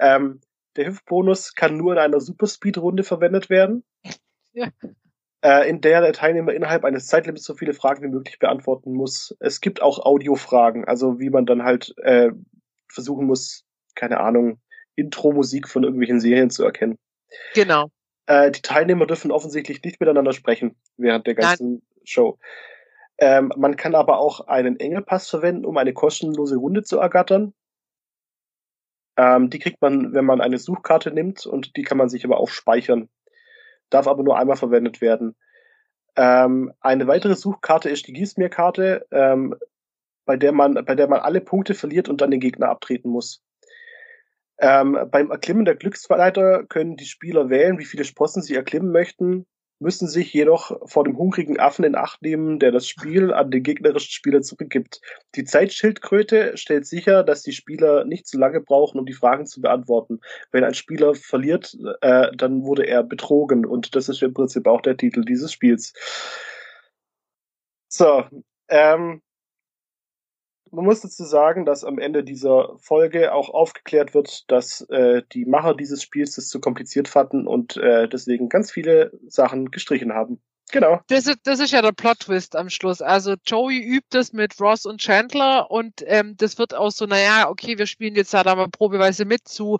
Ähm, der Hüpfbonus kann nur in einer Superspeed-Runde verwendet werden. Ja äh, in der der Teilnehmer innerhalb eines Zeitlimits so viele Fragen wie möglich beantworten muss. Es gibt auch Audiofragen, also wie man dann halt äh, versuchen muss, keine Ahnung, Intro-Musik von irgendwelchen Serien zu erkennen. Genau. Äh, die Teilnehmer dürfen offensichtlich nicht miteinander sprechen während der ganzen Nein. Show. Ähm, man kann aber auch einen Engelpass verwenden, um eine kostenlose Runde zu ergattern. Ähm, die kriegt man, wenn man eine Suchkarte nimmt und die kann man sich aber auch speichern darf aber nur einmal verwendet werden. Ähm, eine weitere Suchkarte ist die Gießmeer-Karte, ähm, bei der man, bei der man alle Punkte verliert und dann den Gegner abtreten muss. Ähm, beim Erklimmen der Glücksleiter können die Spieler wählen, wie viele Sprossen sie erklimmen möchten müssen sich jedoch vor dem hungrigen Affen in Acht nehmen, der das Spiel an den gegnerischen Spieler zurückgibt. Die Zeitschildkröte stellt sicher, dass die Spieler nicht zu lange brauchen, um die Fragen zu beantworten. Wenn ein Spieler verliert, äh, dann wurde er betrogen und das ist im Prinzip auch der Titel dieses Spiels. So, ähm, man muss dazu sagen, dass am Ende dieser Folge auch aufgeklärt wird, dass äh, die Macher dieses Spiels das zu kompliziert fanden und äh, deswegen ganz viele Sachen gestrichen haben. Genau. Das ist, das ist ja der Plot-Twist am Schluss. Also Joey übt es mit Ross und Chandler und ähm, das wird auch so, naja, okay, wir spielen jetzt da mal probeweise mit zu.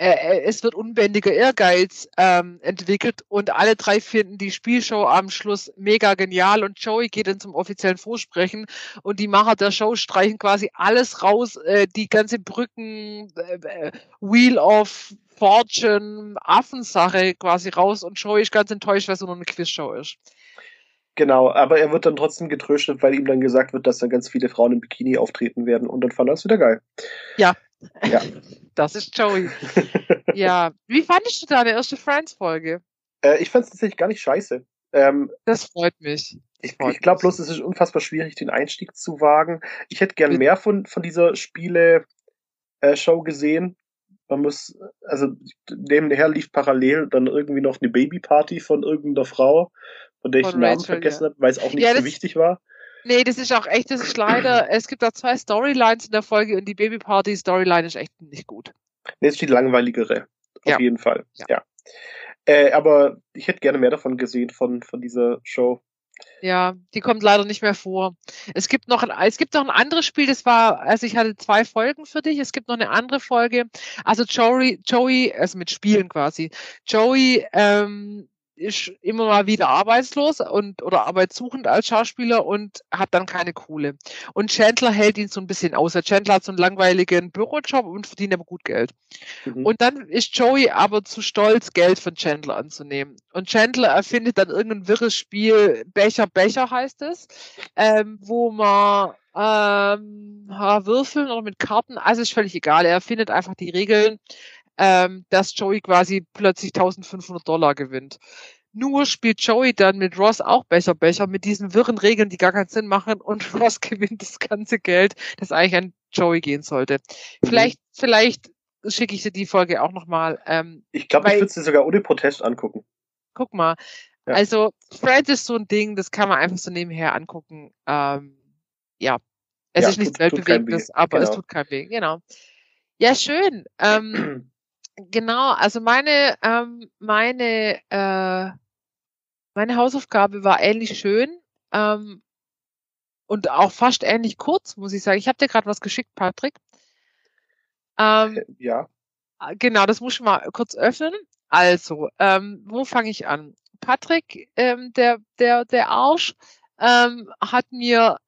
Äh, äh, es wird unbändiger Ehrgeiz ähm, entwickelt und alle drei finden die Spielshow am Schluss mega genial und Joey geht dann zum offiziellen Vorsprechen und die Macher der Show streichen quasi alles raus, äh, die ganze Brücken, äh, äh Wheel of Fortune Affensache quasi raus und Joey ist ganz enttäuscht, weil es nur eine Quizshow ist. Genau, aber er wird dann trotzdem getröstet, weil ihm dann gesagt wird, dass da ganz viele Frauen im Bikini auftreten werden und dann fand er es wieder geil. Ja. Ja. Das ist Joey. ja. Wie fandest du deine erste Friends-Folge? Äh, ich fand es tatsächlich gar nicht scheiße. Ähm, das freut mich. ich, ich glaube bloß, es ist unfassbar schwierig, den Einstieg zu wagen. Ich hätte gern mehr von, von dieser Spiele-Show äh, gesehen man muss, also nebenher lief parallel dann irgendwie noch eine Babyparty von irgendeiner Frau, von der ich von den Namen Rachel, vergessen ja. habe, weil es auch nicht ja, so wichtig war. Nee, das ist auch echt, das ist leider, es gibt da zwei Storylines in der Folge und die Babyparty-Storyline ist echt nicht gut. Nee, ist die langweiligere. Auf ja. jeden Fall. Ja. ja. Äh, aber ich hätte gerne mehr davon gesehen, von, von dieser Show. Ja, die kommt leider nicht mehr vor. Es gibt noch ein, es gibt noch ein anderes Spiel, das war, also ich hatte zwei Folgen für dich. Es gibt noch eine andere Folge. Also Joey, Joey, also mit Spielen quasi. Joey ähm, ist immer mal wieder arbeitslos und oder arbeitssuchend als Schauspieler und hat dann keine Kohle. Und Chandler hält ihn so ein bisschen aus. Chandler hat so einen langweiligen Bürojob und verdient aber gut Geld. Mhm. Und dann ist Joey aber zu stolz, Geld von Chandler anzunehmen. Und Chandler erfindet dann irgendein wirres Spiel, Becher, Becher heißt es, ähm, wo man ähm, würfeln oder mit Karten, also ist völlig egal. Er findet einfach die Regeln ähm, dass Joey quasi plötzlich 1500 Dollar gewinnt. Nur spielt Joey dann mit Ross auch Becher Becher mit diesen wirren Regeln, die gar keinen Sinn machen und Ross gewinnt das ganze Geld, das eigentlich an Joey gehen sollte. Mhm. Vielleicht, vielleicht schicke ich dir die Folge auch nochmal. Ähm, ich glaube, ich würde sie sogar ohne Protest angucken. Guck mal. Ja. Also, Friends ist so ein Ding, das kann man einfach so nebenher angucken. Ähm, ja. Es ja, ist nichts Weltbewegendes, aber genau. es tut kein weh. Genau. Ja, schön. Ähm, Genau, also meine, ähm, meine, äh, meine Hausaufgabe war ähnlich schön ähm, und auch fast ähnlich kurz, muss ich sagen. Ich habe dir gerade was geschickt, Patrick. Ähm, äh, ja. Äh, genau, das muss ich mal kurz öffnen. Also, ähm, wo fange ich an? Patrick, ähm, der, der, der Arsch, ähm, hat mir,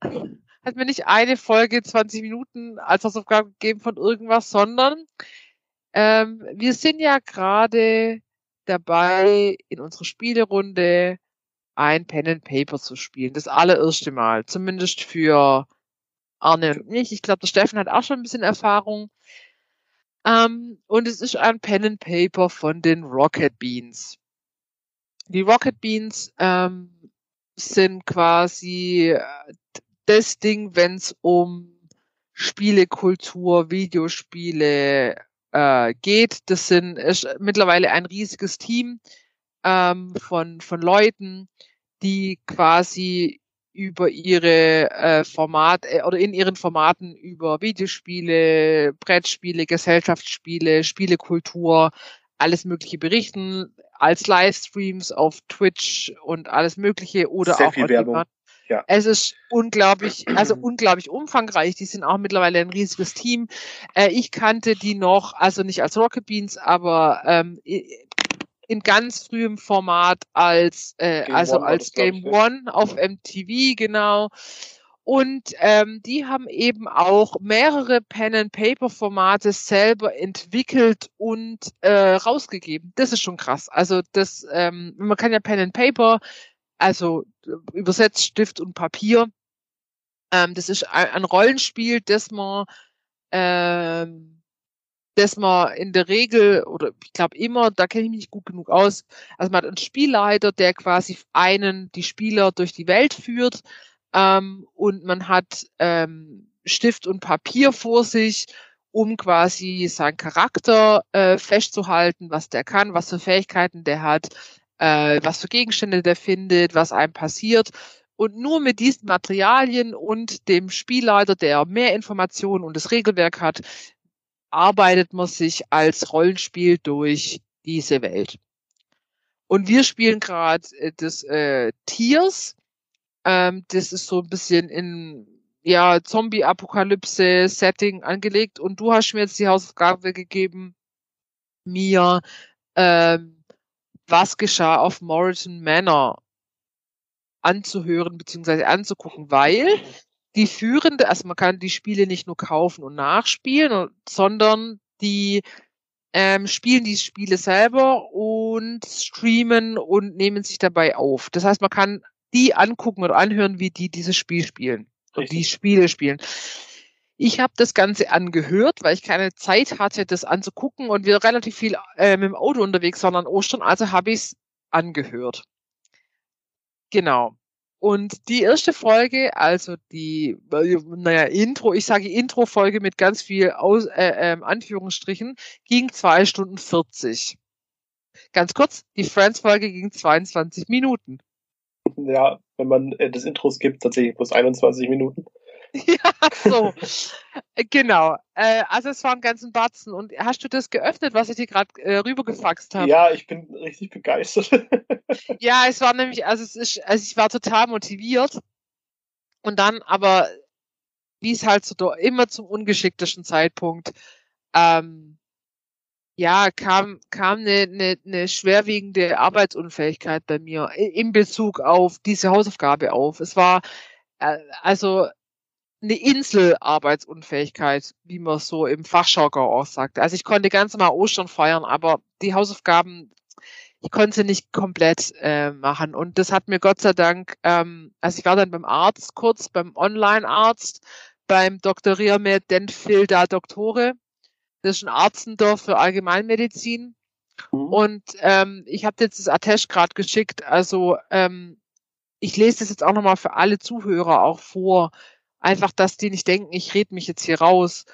hat mir nicht eine Folge 20 Minuten als Hausaufgabe gegeben von irgendwas, sondern ähm, wir sind ja gerade dabei, in unserer Spielerunde ein Pen and Paper zu spielen. Das allererste Mal. Zumindest für Arne und mich. Ich glaube, der Steffen hat auch schon ein bisschen Erfahrung. Ähm, und es ist ein Pen and Paper von den Rocket Beans. Die Rocket Beans ähm, sind quasi äh, das Ding, wenn es um Spielekultur, Videospiele, äh, geht. Das sind ist mittlerweile ein riesiges Team ähm, von, von Leuten, die quasi über ihre äh, Format äh, oder in ihren Formaten über Videospiele, Brettspiele, Gesellschaftsspiele, Spielekultur, alles Mögliche berichten, als Livestreams auf Twitch und alles Mögliche oder Sehr auch viel Werbung. Ja. Es ist unglaublich, also unglaublich umfangreich. Die sind auch mittlerweile ein riesiges Team. Äh, ich kannte die noch, also nicht als Rocket Beans, aber ähm, in ganz frühem Format als äh, also One als Game One auf MTV genau. Und ähm, die haben eben auch mehrere Pen-and-Paper-Formate selber entwickelt und äh, rausgegeben. Das ist schon krass. Also das, ähm, man kann ja Pen-and-Paper also übersetzt Stift und Papier. Ähm, das ist ein Rollenspiel, das man, ähm, das man in der Regel oder ich glaube immer, da kenne ich mich nicht gut genug aus. Also man hat einen Spielleiter, der quasi einen die Spieler durch die Welt führt ähm, und man hat ähm, Stift und Papier vor sich um quasi seinen Charakter äh, festzuhalten, was der kann, was für Fähigkeiten der hat, äh, was für Gegenstände der findet, was einem passiert. Und nur mit diesen Materialien und dem Spielleiter, der mehr Informationen und das Regelwerk hat, arbeitet man sich als Rollenspiel durch diese Welt. Und wir spielen gerade äh, das äh, Tiers. Ähm, das ist so ein bisschen in ja, Zombie-Apokalypse-Setting angelegt. Und du hast mir jetzt die Hausaufgabe gegeben, mir ähm, was geschah auf Moreton Manor anzuhören bzw. anzugucken, weil die führende, also man kann die Spiele nicht nur kaufen und nachspielen, sondern die ähm, spielen die Spiele selber und streamen und nehmen sich dabei auf. Das heißt, man kann die angucken oder anhören, wie die dieses Spiel spielen und die Spiele spielen. Ich habe das Ganze angehört, weil ich keine Zeit hatte, das anzugucken und wir relativ viel äh, mit dem Auto unterwegs waren an Ostern, also habe ich es angehört. Genau. Und die erste Folge, also die, naja, Intro, ich sage Intro-Folge mit ganz viel Aus, äh, äh, Anführungsstrichen, ging zwei Stunden 40. Ganz kurz, die Friends-Folge ging 22 Minuten. Ja, wenn man äh, das Intro gibt, tatsächlich plus 21 Minuten. ja, so. genau. Äh, also es war ein ganzen Batzen. Und hast du das geöffnet, was ich dir gerade äh, rübergefaxt habe? Ja, ich bin richtig begeistert. ja, es war nämlich, also es ist, also ich war total motiviert. Und dann aber, wie es halt so immer zum ungeschicktesten Zeitpunkt, ähm, ja, kam, kam eine, eine, eine schwerwiegende Arbeitsunfähigkeit bei mir in Bezug auf diese Hausaufgabe auf. Es war äh, also eine Inselarbeitsunfähigkeit, wie man so im Fachjargon auch sagt. Also ich konnte ganz normal Ostern feiern, aber die Hausaufgaben, ich konnte sie nicht komplett äh, machen. Und das hat mir Gott sei Dank, ähm, also ich war dann beim Arzt kurz, beim Online-Arzt, beim Doktorier mit Denfil da Doktore. Das ist ein Arztendorf für Allgemeinmedizin. Mhm. Und ähm, ich habe jetzt das Attest gerade geschickt. Also ähm, ich lese das jetzt auch nochmal für alle Zuhörer auch vor. Einfach, dass die nicht denken, ich rede mich jetzt hier raus.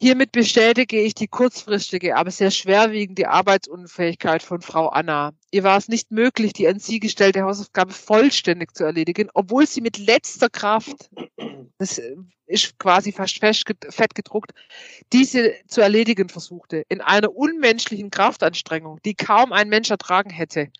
Hiermit bestätige ich die kurzfristige, aber sehr schwerwiegende Arbeitsunfähigkeit von Frau Anna. Ihr war es nicht möglich, die an sie gestellte Hausaufgabe vollständig zu erledigen, obwohl sie mit letzter Kraft, das ist quasi fast fett gedruckt, diese zu erledigen versuchte. In einer unmenschlichen Kraftanstrengung, die kaum ein Mensch ertragen hätte,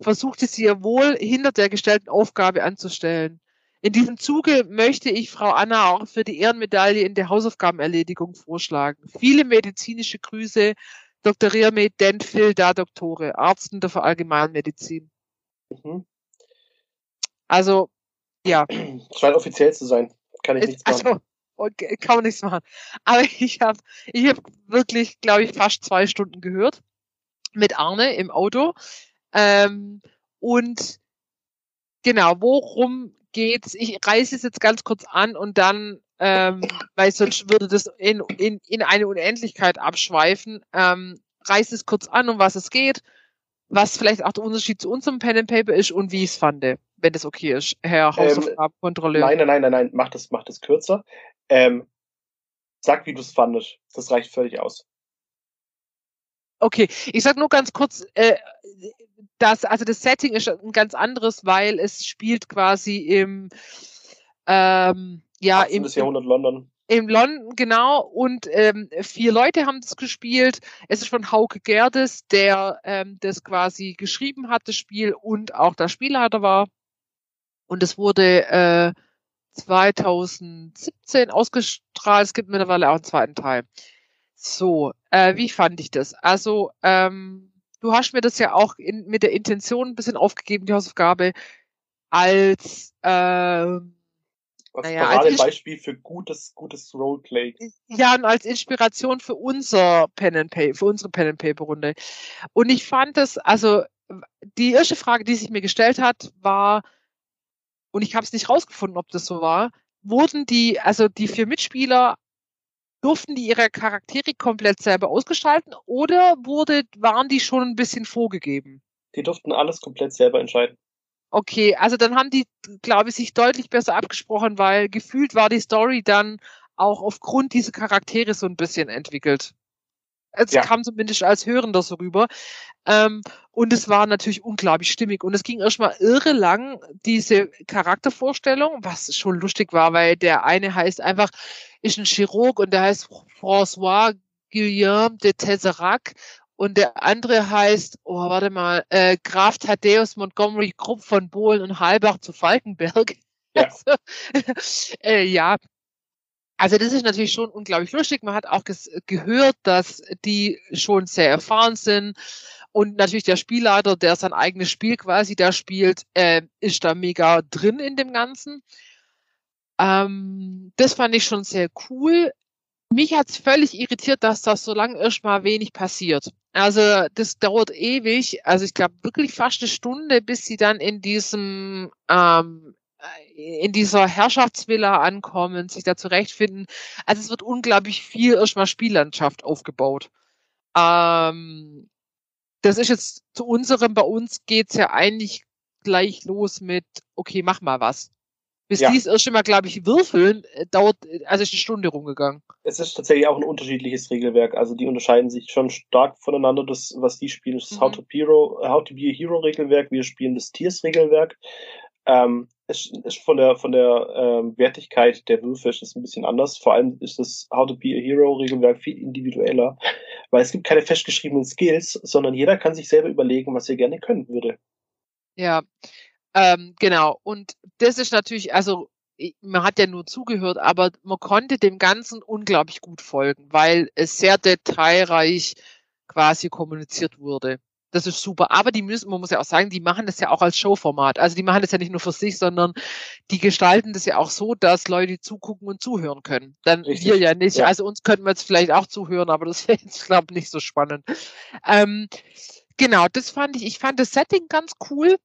versuchte sie ihr wohl hinter der gestellten Aufgabe anzustellen. In diesem Zuge möchte ich Frau Anna auch für die Ehrenmedaille in der Hausaufgabenerledigung vorschlagen. Viele medizinische Grüße, Dr. Riame Dentfil, da Doktore, Arztender für Allgemeinmedizin. Mhm. Also, ja. Scheint offiziell zu sein. Kann ich nichts machen. Also, okay, kann man nichts machen. Aber ich habe ich hab wirklich, glaube ich, fast zwei Stunden gehört mit Arne im Auto. Ähm, und genau, worum geht's? Ich reiße es jetzt ganz kurz an und dann, ähm, weil sonst würde das in, in, in eine Unendlichkeit abschweifen. Ähm, reiße es kurz an, um was es geht, was vielleicht auch der Unterschied zu unserem Pen and Paper ist und wie ich es fand, wenn das okay ist, Herr Hausaufgabenkontrolleur. Ähm, nein, nein, nein, nein, mach das, mach das kürzer. Ähm, sag, wie du es fandest. Das reicht völlig aus. Okay, ich sag nur ganz kurz, äh, das, also das Setting ist ein ganz anderes, weil es spielt quasi im ähm, ja im Jahrhundert London. Im London, genau. Und ähm, vier Leute haben das gespielt. Es ist von Hauke Gerdes, der ähm, das quasi geschrieben hat, das Spiel, und auch der Spielleiter war. Und es wurde äh, 2017 ausgestrahlt. Es gibt mittlerweile auch einen zweiten Teil. So, äh, wie fand ich das? Also, ähm, du hast mir das ja auch in, mit der Intention ein bisschen aufgegeben, die Hausaufgabe, als äh, was naja, als Beispiel für gutes, gutes Roleplay. Ja, und als Inspiration für unser Pen and Paper, für unsere Pen and Paper Runde. Und ich fand das, also die erste Frage, die sich mir gestellt hat, war, und ich habe es nicht rausgefunden, ob das so war, wurden die, also die vier Mitspieler durften die ihre Charaktere komplett selber ausgestalten oder wurde, waren die schon ein bisschen vorgegeben? Die durften alles komplett selber entscheiden. Okay, also dann haben die, glaube ich, sich deutlich besser abgesprochen, weil gefühlt war die Story dann auch aufgrund dieser Charaktere so ein bisschen entwickelt. Es ja. kam zumindest als Hörender so rüber. Ähm, und es war natürlich unglaublich stimmig. Und es ging erstmal irre lang, diese Charaktervorstellung, was schon lustig war, weil der eine heißt einfach, ist ein Chirurg und der heißt François Guillaume de Tesserac und der andere heißt, oh, warte mal, äh, Graf Thaddeus Montgomery Krupp von Bohlen und Halbach zu Falkenberg. Ja. Also, äh, ja. Also das ist natürlich schon unglaublich lustig. Man hat auch gehört, dass die schon sehr erfahren sind. Und natürlich der Spielleiter, der sein eigenes Spiel quasi da spielt, äh, ist da mega drin in dem Ganzen. Ähm, das fand ich schon sehr cool. Mich hat's völlig irritiert, dass das so lange erstmal wenig passiert. Also das dauert ewig, also ich glaube wirklich fast eine Stunde, bis sie dann in diesem ähm, in dieser Herrschaftsvilla ankommen, sich da zurechtfinden. Also es wird unglaublich viel erstmal Spiellandschaft aufgebaut. Ähm, das ist jetzt zu unserem, bei uns geht's ja eigentlich gleich los mit, okay, mach mal was. Bis ja. dies erst mal, glaube ich, würfeln, äh, dauert, also ist eine Stunde rumgegangen. Es ist tatsächlich auch ein unterschiedliches Regelwerk. Also die unterscheiden sich schon stark voneinander. Das, was die spielen, ist das mhm. How, to Hero, How to Be a Hero Regelwerk. Wir spielen das Tiers Regelwerk. Ähm, es ist von der von der ähm, Wertigkeit der Würfe ist es ein bisschen anders. Vor allem ist das How to Be a Hero Regelwerk viel individueller, weil es gibt keine festgeschriebenen Skills, sondern jeder kann sich selber überlegen, was er gerne können würde. Ja, ähm, genau. Und das ist natürlich, also man hat ja nur zugehört, aber man konnte dem Ganzen unglaublich gut folgen, weil es sehr detailreich quasi kommuniziert wurde. Das ist super. Aber die müssen, man muss ja auch sagen, die machen das ja auch als Showformat. Also die machen das ja nicht nur für sich, sondern die gestalten das ja auch so, dass Leute zugucken und zuhören können. Dann Richtig. wir ja nicht. Ja. Also uns könnten wir jetzt vielleicht auch zuhören, aber das wäre jetzt, glaube ich, nicht so spannend. Ähm, genau, das fand ich, ich fand das Setting ganz cool.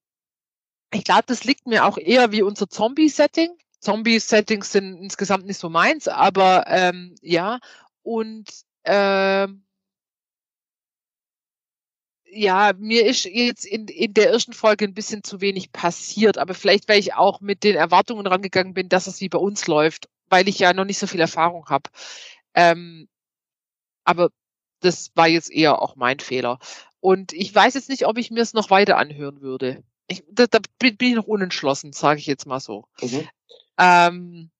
Ich glaube, das liegt mir auch eher wie unser Zombie-Setting. Zombie-Settings sind insgesamt nicht so meins, aber ähm, ja. Und ähm, ja, mir ist jetzt in, in der ersten Folge ein bisschen zu wenig passiert, aber vielleicht, weil ich auch mit den Erwartungen rangegangen bin, dass es wie bei uns läuft, weil ich ja noch nicht so viel Erfahrung habe. Ähm, aber das war jetzt eher auch mein Fehler. Und ich weiß jetzt nicht, ob ich mir es noch weiter anhören würde. Ich, da, da bin, bin ich noch unentschlossen, sage ich jetzt mal so. Mhm. Ähm,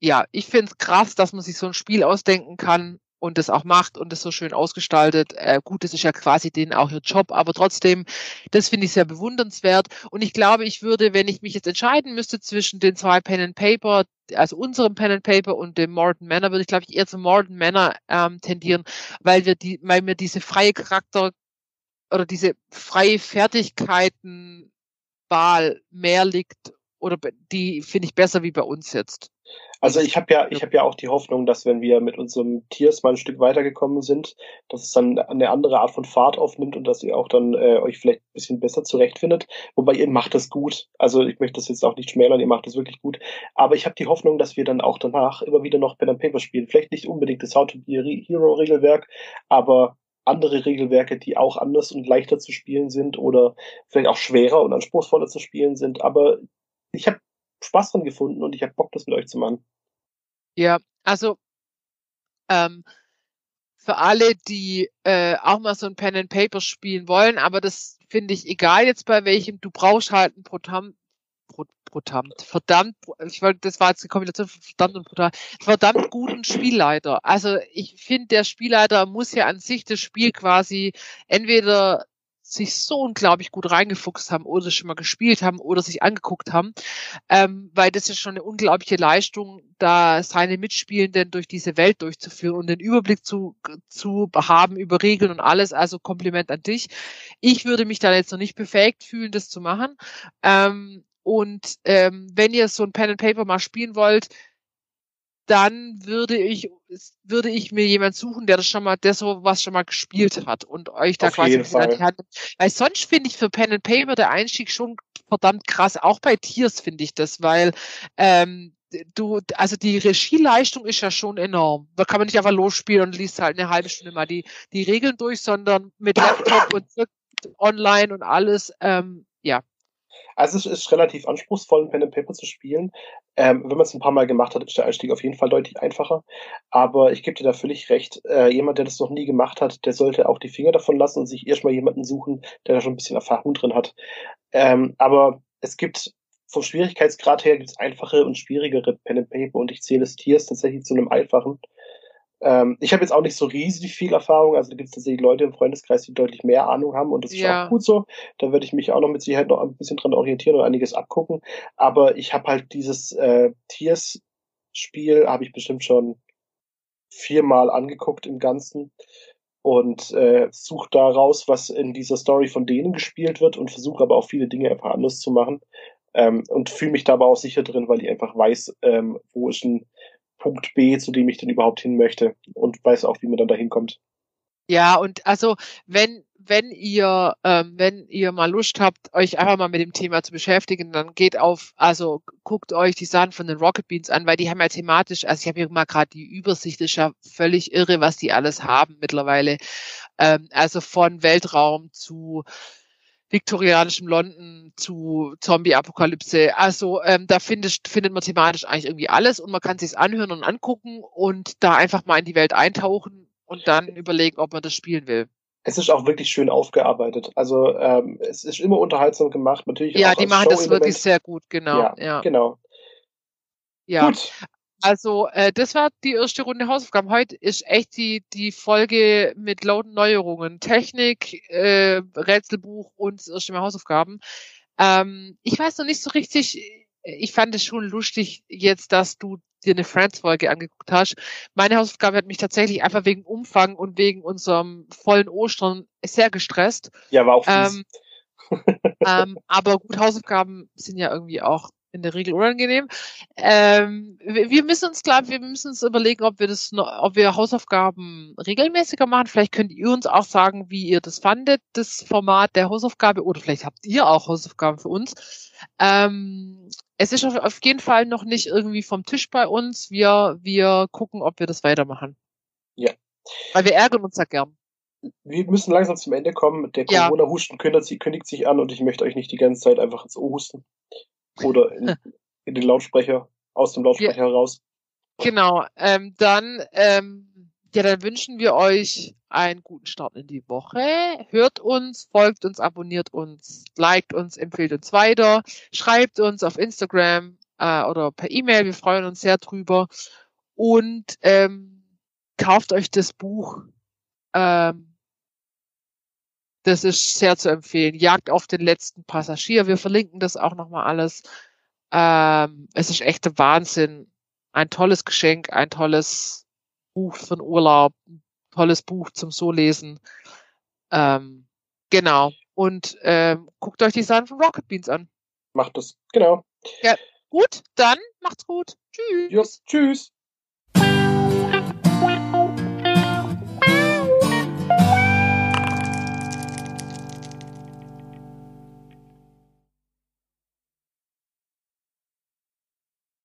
ja, ich finde es krass, dass man sich so ein Spiel ausdenken kann und das auch macht und das so schön ausgestaltet. Äh, gut, das ist ja quasi denen auch ihr Job, aber trotzdem, das finde ich sehr bewundernswert. Und ich glaube, ich würde, wenn ich mich jetzt entscheiden müsste zwischen den zwei Pen and Paper, also unserem Pen and Paper und dem Morton Manor, würde ich, glaube ich, eher zum Morton Manor ähm, tendieren, weil wir die, weil mir diese freie Charakter oder diese freie Fertigkeitenwahl mehr liegt oder die finde ich besser wie bei uns jetzt. Also ich habe ja, ich habe ja auch die Hoffnung, dass wenn wir mit unserem Tiers mal ein Stück weitergekommen sind, dass es dann eine andere Art von Fahrt aufnimmt und dass ihr auch dann äh, euch vielleicht ein bisschen besser zurechtfindet. Wobei ihr macht das gut. Also ich möchte das jetzt auch nicht schmälern, ihr macht das wirklich gut. Aber ich habe die Hoffnung, dass wir dann auch danach immer wieder noch Pen and Paper spielen. Vielleicht nicht unbedingt das How to Be a Hero Regelwerk, aber andere Regelwerke, die auch anders und leichter zu spielen sind oder vielleicht auch schwerer und anspruchsvoller zu spielen sind. Aber ich habe Spaß dran gefunden und ich habe Bock, das mit euch zu machen. Ja, also ähm, für alle, die äh, auch mal so ein Pen and Paper spielen wollen, aber das finde ich egal jetzt bei welchem, du brauchst halt ein Protam, verdammt, verdammt, ich wollte, das war jetzt die Kombination von verdammt und brutal, verdammt guten Spielleiter. Also ich finde, der Spielleiter muss ja an sich das Spiel quasi entweder sich so unglaublich gut reingefuchst haben oder schon mal gespielt haben oder sich angeguckt haben, ähm, weil das ist schon eine unglaubliche Leistung, da seine Mitspielenden durch diese Welt durchzuführen und den Überblick zu, zu haben über Regeln und alles. Also Kompliment an dich. Ich würde mich da jetzt noch nicht befähigt fühlen, das zu machen. Ähm, und ähm, wenn ihr so ein Pen and Paper mal spielen wollt, dann würde ich würde ich mir jemand suchen, der das schon mal, der so was schon mal gespielt hat und euch da Auf quasi an die Hand. Weil sonst finde ich für Pen and Paper der Einstieg schon verdammt krass. Auch bei Tiers finde ich das, weil ähm, du, also die Regieleistung ist ja schon enorm. Da kann man nicht einfach losspielen und liest halt eine halbe Stunde mal die die Regeln durch, sondern mit Laptop und online und alles. Ähm, ja, also es ist relativ anspruchsvoll, Pen and Paper zu spielen. Ähm, wenn man es ein paar Mal gemacht hat, ist der Einstieg auf jeden Fall deutlich einfacher. Aber ich gebe dir da völlig recht. Äh, jemand, der das noch nie gemacht hat, der sollte auch die Finger davon lassen und sich erstmal jemanden suchen, der da schon ein bisschen Erfahrung drin hat. Ähm, aber es gibt vom Schwierigkeitsgrad her gibt es einfache und schwierigere Pen and Paper und ich zähle es Tiers tatsächlich zu einem einfachen. Ähm, ich habe jetzt auch nicht so riesig viel Erfahrung, also da gibt es tatsächlich Leute im Freundeskreis, die deutlich mehr Ahnung haben und das ist ja. auch gut so. Da werde ich mich auch noch mit Sicherheit noch ein bisschen dran orientieren und einiges abgucken. Aber ich habe halt dieses äh, Tiers-Spiel, habe ich bestimmt schon viermal angeguckt im Ganzen und äh, suche daraus, was in dieser Story von denen gespielt wird und versuche aber auch viele Dinge einfach anders zu machen. Ähm, und fühle mich da aber auch sicher drin, weil ich einfach weiß, ähm, wo ist ein Punkt B, zu dem ich denn überhaupt hin möchte und weiß auch, wie man dann dahin kommt. Ja, und also wenn wenn ihr ähm, wenn ihr mal Lust habt, euch einfach mal mit dem Thema zu beschäftigen, dann geht auf, also guckt euch die Sachen von den Rocket Beans an, weil die haben ja thematisch, also ich habe hier mal gerade die Übersicht, ist ja völlig irre, was die alles haben mittlerweile. Ähm, also von Weltraum zu viktorianischem London zu Zombie-Apokalypse. Also ähm, da findet, findet man thematisch eigentlich irgendwie alles und man kann sich anhören und angucken und da einfach mal in die Welt eintauchen und dann überlegen, ob man das spielen will. Es ist auch wirklich schön aufgearbeitet. Also ähm, es ist immer unterhaltsam gemacht. Natürlich ja, die machen das wirklich sehr gut, genau. Ja, ja. genau. Ja, Gut. Also äh, das war die erste Runde Hausaufgaben. Heute ist echt die, die Folge mit lauten Neuerungen. Technik, äh, Rätselbuch und das erste Mal Hausaufgaben. Ähm, ich weiß noch nicht so richtig, ich fand es schon lustig jetzt, dass du dir eine Friends-Folge angeguckt hast. Meine Hausaufgabe hat mich tatsächlich einfach wegen Umfang und wegen unserem vollen Ostern sehr gestresst. Ja, war auch fies. Ähm, ähm, aber gut, Hausaufgaben sind ja irgendwie auch in der Regel unangenehm. Ähm, wir müssen uns, glaube wir müssen uns überlegen, ob wir das, ob wir Hausaufgaben regelmäßiger machen. Vielleicht könnt ihr uns auch sagen, wie ihr das fandet, das Format der Hausaufgabe, oder vielleicht habt ihr auch Hausaufgaben für uns. Ähm, es ist auf jeden Fall noch nicht irgendwie vom Tisch bei uns. Wir, wir gucken, ob wir das weitermachen. Ja. Weil wir ärgern uns ja gern. Wir müssen langsam zum Ende kommen. Der Corona-Husten kündigt, kündigt sich an und ich möchte euch nicht die ganze Zeit einfach ins Ohr husten. Oder in, in den Lautsprecher, aus dem Lautsprecher ja. heraus. Genau. Ähm, dann, ähm, ja, dann wünschen wir euch einen guten Start in die Woche. Hört uns, folgt uns, abonniert uns, liked uns, empfiehlt uns weiter, schreibt uns auf Instagram äh, oder per E-Mail. Wir freuen uns sehr drüber. Und ähm, kauft euch das Buch. Ähm, das ist sehr zu empfehlen. Jagd auf den letzten Passagier. Wir verlinken das auch nochmal alles. Ähm, es ist echt der Wahnsinn. Ein tolles Geschenk, ein tolles Buch für den Urlaub, ein tolles Buch zum So lesen. Ähm, genau. Und ähm, guckt euch die Sachen von Rocket Beans an. Macht das, genau. Ja, gut, dann macht's gut. Tschüss. Ja, tschüss.